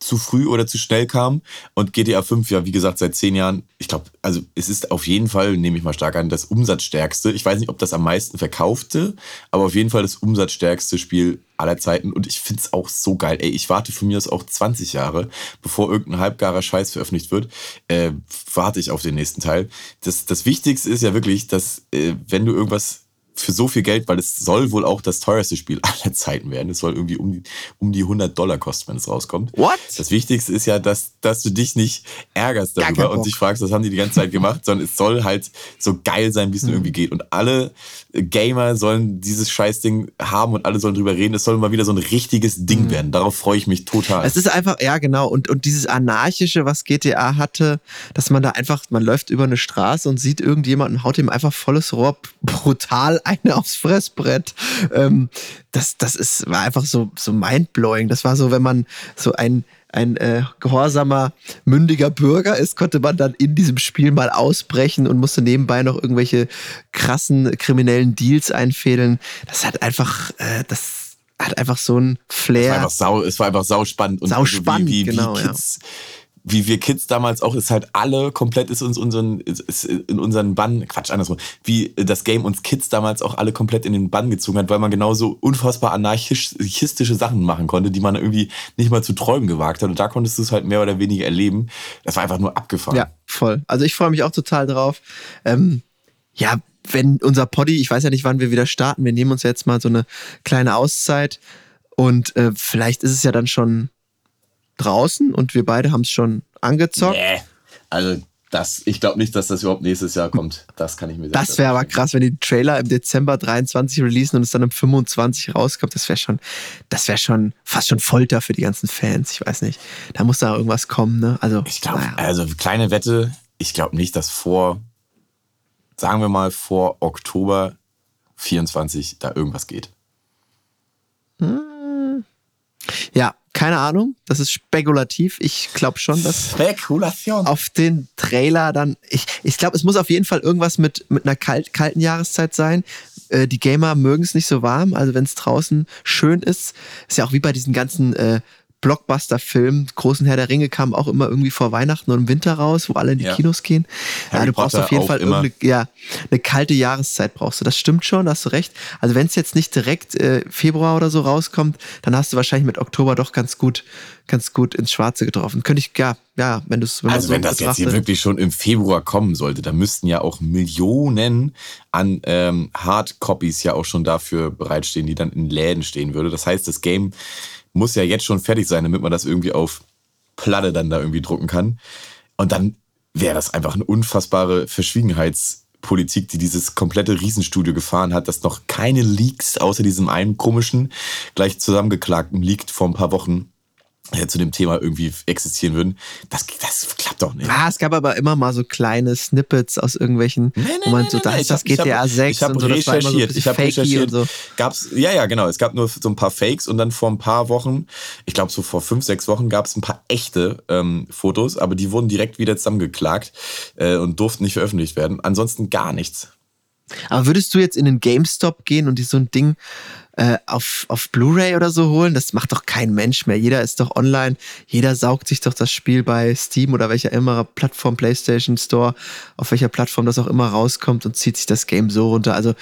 zu früh oder zu schnell kam. Und GTA 5 ja, wie gesagt, seit zehn Jahren, ich glaube, also es ist auf jeden Fall, nehme ich mal stark an, das umsatzstärkste. Ich weiß nicht, ob das am meisten verkaufte, aber auf jeden Fall das umsatzstärkste Spiel aller Zeiten. Und ich finde es auch so geil. Ey, ich warte von mir aus auch 20 Jahre, bevor irgendein halbgarer Scheiß veröffentlicht wird, äh, warte ich auf den nächsten Teil. Das, das Wichtigste ist ja wirklich, dass äh, wenn du irgendwas für so viel Geld, weil es soll wohl auch das teuerste Spiel <laughs> aller Zeiten werden. Es soll irgendwie um die, um die 100 Dollar kosten, wenn es rauskommt. What? Das Wichtigste ist ja, dass, dass du dich nicht ärgerst darüber und dich fragst, was haben die die ganze Zeit gemacht, sondern es soll halt so geil sein, wie es mhm. irgendwie geht. Und alle Gamer sollen dieses Scheißding haben und alle sollen drüber reden. Es soll mal wieder so ein richtiges Ding mhm. werden. Darauf freue ich mich total. Es ist einfach, ja genau, und, und dieses Anarchische, was GTA hatte, dass man da einfach, man läuft über eine Straße und sieht irgendjemanden, haut ihm einfach volles Rohr brutal <laughs> eine aufs Fressbrett. Ähm, das, das ist, war einfach so, so mindblowing. Das war so, wenn man so ein, ein äh, gehorsamer, mündiger Bürger ist, konnte man dann in diesem Spiel mal ausbrechen und musste nebenbei noch irgendwelche krassen kriminellen Deals einfädeln. Das hat einfach, äh, das hat einfach so ein Flair. Es war einfach sau, es war einfach sau spannend. Und sau spannend, wie, wie, wie genau, Kids, ja wie wir Kids damals auch, ist halt alle komplett ist uns unseren, ist in unseren Bann, Quatsch, andersrum, wie das Game uns Kids damals auch alle komplett in den Bann gezogen hat, weil man genauso unfassbar anarchistische Sachen machen konnte, die man irgendwie nicht mal zu träumen gewagt hat. Und da konntest du es halt mehr oder weniger erleben. Das war einfach nur abgefahren. Ja, voll. Also ich freue mich auch total drauf. Ähm, ja, wenn unser Poddy, ich weiß ja nicht, wann wir wieder starten, wir nehmen uns jetzt mal so eine kleine Auszeit und äh, vielleicht ist es ja dann schon draußen und wir beide haben es schon angezockt. Nee. Also das, ich glaube nicht, dass das überhaupt nächstes Jahr kommt. Das kann ich mir Das wäre aber krass, wenn die Trailer im Dezember 23 releasen und es dann im 25 rauskommt. Das wäre schon, das wäre schon fast schon Folter für die ganzen Fans. Ich weiß nicht. Da muss da irgendwas kommen, ne? Also, ich glaube, naja. also kleine Wette, ich glaube nicht, dass vor, sagen wir mal, vor Oktober 24 da irgendwas geht. Hm. Ja, keine Ahnung, das ist spekulativ. Ich glaube schon, dass Spekulation. auf den Trailer dann. Ich, ich glaube, es muss auf jeden Fall irgendwas mit, mit einer kalt, kalten Jahreszeit sein. Äh, die Gamer mögen es nicht so warm. Also wenn es draußen schön ist, ist ja auch wie bei diesen ganzen äh, Blockbuster-Film, Großen Herr der Ringe kam auch immer irgendwie vor Weihnachten und im Winter raus, wo alle in die ja. Kinos gehen. Harry ja, du brauchst Potter auf jeden Fall irgendeine, ja, eine kalte Jahreszeit brauchst du. Das stimmt schon, hast du recht. Also wenn es jetzt nicht direkt äh, Februar oder so rauskommt, dann hast du wahrscheinlich mit Oktober doch ganz gut, ganz gut ins Schwarze getroffen. Könnte ich, ja, ja, wenn du es. Also so wenn das jetzt hier wirklich schon im Februar kommen sollte, dann müssten ja auch Millionen an ähm, Hardcopies ja auch schon dafür bereitstehen, die dann in Läden stehen würde. Das heißt, das Game muss ja jetzt schon fertig sein, damit man das irgendwie auf Platte dann da irgendwie drucken kann. Und dann wäre das einfach eine unfassbare Verschwiegenheitspolitik, die dieses komplette Riesenstudio gefahren hat, dass noch keine Leaks außer diesem einen komischen, gleich zusammengeklagten Leak vor ein paar Wochen zu dem Thema irgendwie existieren würden. Das, das klappt doch nicht. Ah, es gab aber immer mal so kleine Snippets aus irgendwelchen, nee, nee, wo man nee, so, da ist das GTA 6 ich hab und so, das recherchiert, so ich habe recherchiert. So. Gab's, ja, ja, genau. Es gab nur so ein paar Fakes und dann vor ein paar Wochen, ich glaube so vor fünf, sechs Wochen, gab es ein paar echte ähm, Fotos, aber die wurden direkt wieder zusammengeklagt äh, und durften nicht veröffentlicht werden. Ansonsten gar nichts. Aber würdest du jetzt in den GameStop gehen und dir so ein Ding äh, auf, auf Blu-ray oder so holen? Das macht doch kein Mensch mehr. Jeder ist doch online. Jeder saugt sich doch das Spiel bei Steam oder welcher immer Plattform, PlayStation Store, auf welcher Plattform das auch immer rauskommt und zieht sich das Game so runter. Also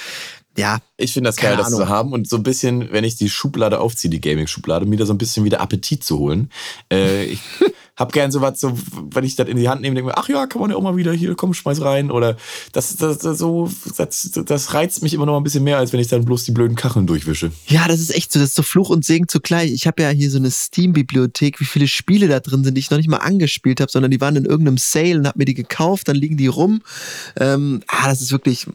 ja. Ich finde das geil, Ahnung. das zu haben und so ein bisschen, wenn ich die Schublade aufziehe, die Gaming-Schublade, mir da so ein bisschen wieder Appetit zu holen. Äh, ich <laughs> hab gern sowas, so, wenn ich das in die Hand nehme, denke mir, ach ja, kann man ja auch mal wieder hier, komm, schmeiß rein. Oder das, das, das so, das, das reizt mich immer noch ein bisschen mehr, als wenn ich dann bloß die blöden Kacheln durchwische. Ja, das ist echt so, das ist so Fluch und Segen zugleich. Ich habe ja hier so eine Steam-Bibliothek, wie viele Spiele da drin sind, die ich noch nicht mal angespielt habe, sondern die waren in irgendeinem Sale und hab mir die gekauft, dann liegen die rum. Ähm, ah, das ist wirklich,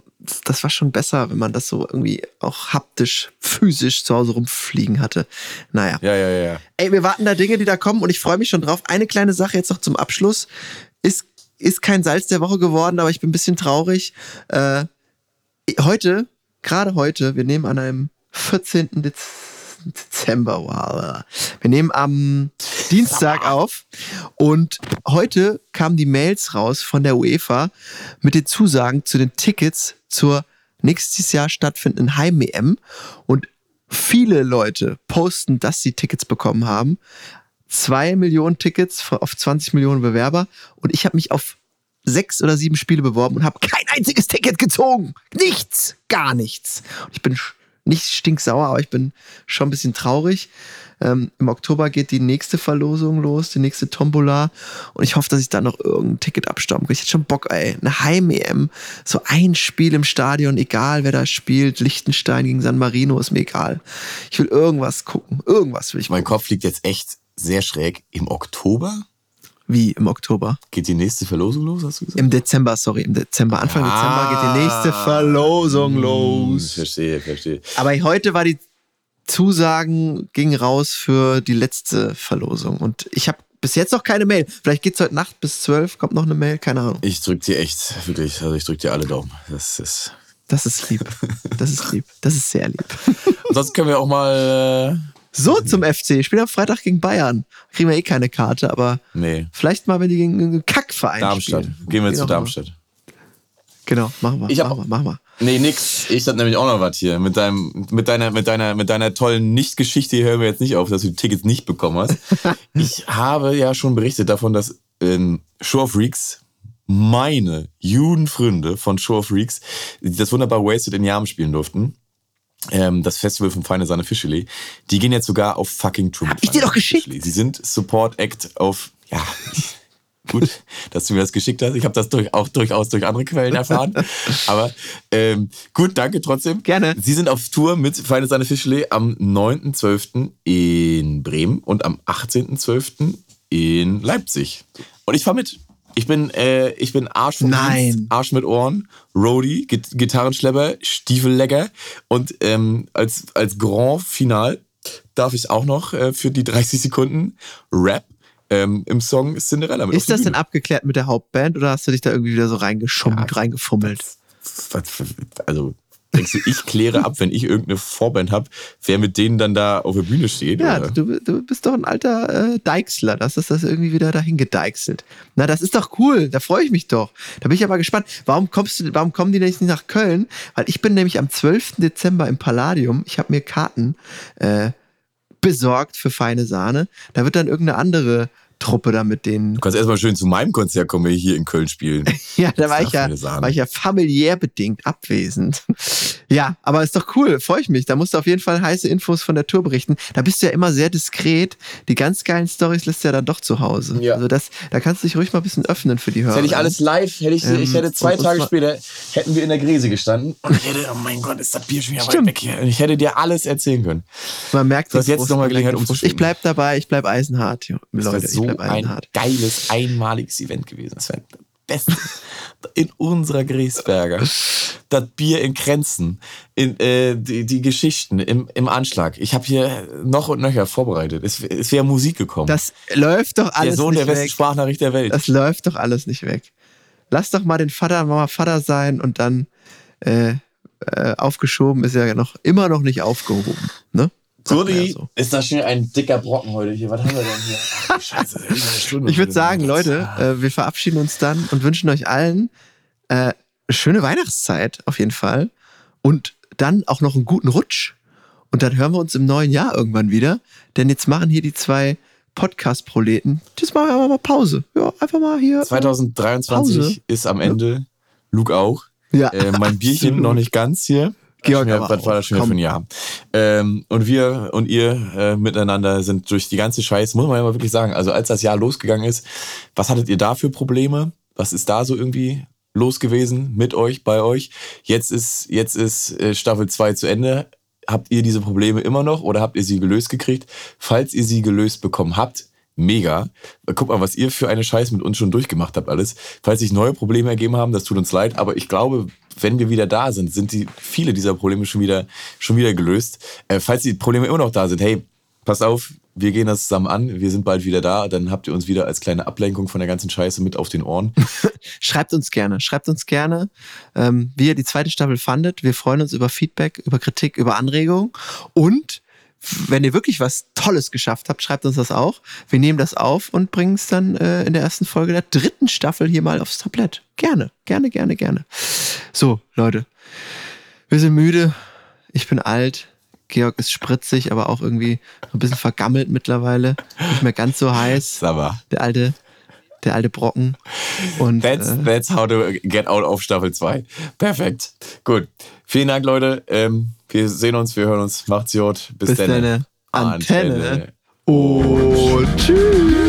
das war schon besser, wenn man das so irgendwie auch haptisch, physisch zu Hause rumfliegen hatte. Naja. Ja, ja, ja. Ey, wir warten da Dinge, die da kommen und ich freue mich schon drauf. Eine kleine Sache jetzt noch zum Abschluss. Ist, ist kein Salz der Woche geworden, aber ich bin ein bisschen traurig. Äh, heute, gerade heute, wir nehmen an einem 14. Dezember, wow. Wir nehmen am Dienstag auf und heute kamen die Mails raus von der UEFA mit den Zusagen zu den Tickets zur nächstes Jahr stattfindenden Heim-EM und viele Leute posten, dass sie Tickets bekommen haben. zwei Millionen Tickets auf 20 Millionen Bewerber und ich habe mich auf sechs oder sieben Spiele beworben und habe kein einziges Ticket gezogen. Nichts, gar nichts. Und ich bin nicht stinksauer, aber ich bin schon ein bisschen traurig. Ähm, Im Oktober geht die nächste Verlosung los, die nächste Tombola. Und ich hoffe, dass ich da noch irgendein Ticket abstauben kann. Ich hätte schon Bock, ey. Eine Heim-EM. So ein Spiel im Stadion, egal wer da spielt. Liechtenstein gegen San Marino, ist mir egal. Ich will irgendwas gucken. Irgendwas will ich Mein gucken. Kopf liegt jetzt echt sehr schräg. Im Oktober Wie im Oktober? geht die nächste Verlosung los, hast du gesagt? Im Dezember, sorry, im Dezember. Anfang Dezember geht die nächste Verlosung Hm, los. Verstehe, verstehe. Aber heute war die Zusagen ging raus für die letzte Verlosung. Und ich habe bis jetzt noch keine Mail. Vielleicht geht's heute Nacht bis 12, kommt noch eine Mail, keine Ahnung. Ich drück dir echt, wirklich, also ich drück dir alle Daumen. Das ist. Das ist lieb. Das ist lieb. Das ist sehr lieb. <laughs> Ansonsten können wir auch mal. So zum FC. Spielen am Freitag gegen Bayern. Kriegen wir eh keine Karte, aber nee, vielleicht mal, wenn die gegen einen Kackverein Darmstadt. spielen. Gehen wir Wie zu. Darmstadt. Genau, machen wir. Ich hab- machen wir, machen wir. Nee, nix. Ich hab nämlich auch noch was hier. Mit, deinem, mit, deiner, mit, deiner, mit deiner tollen Nicht-Geschichte hören wir jetzt nicht auf, dass du die Tickets nicht bekommen hast. <laughs> ich habe ja schon berichtet davon, dass ähm, Shore Freaks, meine Judenfreunde von Shore Freaks, das wunderbar Wasted in Yarm spielen durften. Ähm, das Festival von Feine Sahne Fischeli. Die gehen jetzt sogar auf fucking Tour. mit Hab ich dir doch geschickt. Fischli. Sie sind Support Act auf, ja, <laughs> gut, dass du mir das geschickt hast. Ich habe das durch, auch durchaus durch andere Quellen erfahren. <laughs> Aber ähm, gut, danke trotzdem. Gerne. Sie sind auf Tour mit Feine Sahne Fischli am 9.12. in Bremen und am 18.12. in Leipzig. Und ich fahr mit. Ich bin, äh, ich bin Arsch Nein. Dienst, Arsch mit Ohren, Roadie, Git Gitarrenschlepper, Stiefellecker und ähm, als, als Grand Final darf ich auch noch äh, für die 30 Sekunden Rap ähm, im Song Cinderella mit Ist das denn abgeklärt mit der Hauptband oder hast du dich da irgendwie wieder so reingeschummelt, Ja, reingefummelt? Was- Also, denkst du, ich kläre ab, wenn ich irgendeine Vorband habe, wer mit denen dann da auf der Bühne steht? Ja, du, du bist doch ein alter äh, Deichsler. Das ist das irgendwie wieder dahin gedeichselt. Na, das ist doch cool. Da freue ich mich doch. Da bin ich aber gespannt. Warum kommst du, warum kommen die nicht nach Köln? Weil ich bin nämlich am 12. Dezember im Palladium. Ich habe mir Karten äh, besorgt für feine Sahne. Da wird dann irgendeine andere Truppe da mit denen. Du kannst erstmal schön zu meinem Konzert kommen, wenn wir hier in Köln spielen. <laughs> Ja, da war ich ja, war ich ja familiär bedingt abwesend. <laughs> Ja, aber ist doch cool, freue ich mich. Da musst du auf jeden Fall heiße Infos von der Tour berichten. Da bist du ja immer sehr diskret. Die ganz geilen Stories lässt du ja dann doch zu Hause. Ja. Also das, da kannst du dich ruhig mal ein bisschen öffnen für die Hörer. Hätte ich alles live, hätte ich, Ähm, ich hätte zwei Tage später, hätten wir in der Gräse gestanden und ich hätte, oh mein Gott, ist das Bier schon wieder weit Stimmt. weg hier. Und ich hätte dir alles erzählen können. Man merkt Du hast jetzt Frust, noch mal man merkt Gelegenheit, umzuschwenken. Ich bleib dabei, ich bleib eisenhart, Leute. ich so ein geiles, einmaliges Event gewesen. Das wäre das Beste <laughs> in unserer Gräsberger. Das Bier in Grenzen, in, äh, die, die Geschichten im, im Anschlag. Ich habe hier noch und nöcher vorbereitet. Es, es wäre Musik gekommen. Das läuft doch der alles Sohn der nicht besten weg. Sprachnachricht der Welt. Das läuft doch alles nicht weg. Lass doch mal den Vater mal Vater sein und dann äh, äh, aufgeschoben ist ja noch immer noch nicht aufgehoben. Ne? Ja so. ist das schon ein dicker Brocken heute hier? Was haben wir denn hier? <laughs> Ach, Scheiße, über eine Stunde. Ich würde sagen, Leute, äh, wir verabschieden uns dann und wünschen euch allen äh, schöne Weihnachtszeit auf jeden Fall und dann auch noch einen guten Rutsch. Und dann hören wir uns im neuen Jahr irgendwann wieder, denn jetzt machen hier die zwei Podcast-Proleten. Jetzt machen wir einfach mal Pause. Ja, einfach mal hier. äh, 2023 Pause. ist am Ende. Luke auch. Ja. Äh, mein <laughs> Bierchen noch nicht ganz hier. Georg Ja, aber was war das schon für ein Jahr? Ähm, und wir und ihr äh, miteinander sind durch die ganze Scheiße, muss man ja mal wirklich sagen. Also als das Jahr losgegangen ist, was hattet ihr da für Probleme? Was ist da so irgendwie los gewesen mit euch, bei euch? Jetzt ist, jetzt ist äh, Staffel 2 zu Ende. Habt ihr diese Probleme immer noch oder habt ihr sie gelöst gekriegt? Falls ihr sie gelöst bekommen habt, mega. Guck mal, was ihr für eine Scheiße mit uns schon durchgemacht habt alles. Falls sich neue Probleme ergeben haben, das tut uns leid, aber ich glaube, wenn wir wieder da sind, sind die viele dieser Probleme schon wieder schon wieder gelöst. Äh, falls die Probleme immer noch da sind, hey, passt auf, wir gehen das zusammen an, wir sind bald wieder da, dann habt ihr uns wieder als kleine Ablenkung von der ganzen Scheiße mit auf den Ohren. <laughs> Schreibt uns gerne, schreibt uns gerne, ähm, wie ihr die zweite Staffel fandet. Wir freuen uns über Feedback, über Kritik, über Anregungen. Und wenn ihr wirklich was Tolles geschafft habt, schreibt uns das auch. Wir nehmen das auf und bringen es dann äh, in der ersten Folge der dritten Staffel hier mal aufs Tablett. Gerne, gerne, gerne, gerne. So, Leute, wir sind müde. Ich bin alt. Georg ist spritzig, aber auch irgendwie ein bisschen vergammelt mittlerweile. Nicht mehr ganz so heiß. <laughs> Summer. Der alte, der alte Brocken. Und That's, äh, that's how to get out of Staffel 2. Perfekt. Gut. Vielen Dank, Leute. Ähm, wir sehen uns, wir hören uns. Macht's gut. Bis, bis dann. dann. Antenne. Antenne. Und tschüss.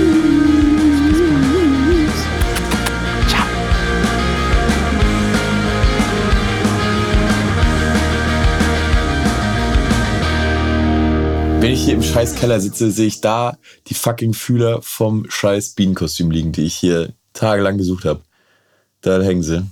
Wenn ich hier im scheiß Keller sitze, sehe ich da die fucking Fühler vom scheiß Bienenkostüm liegen, die ich hier tagelang gesucht habe. Da hängen sie.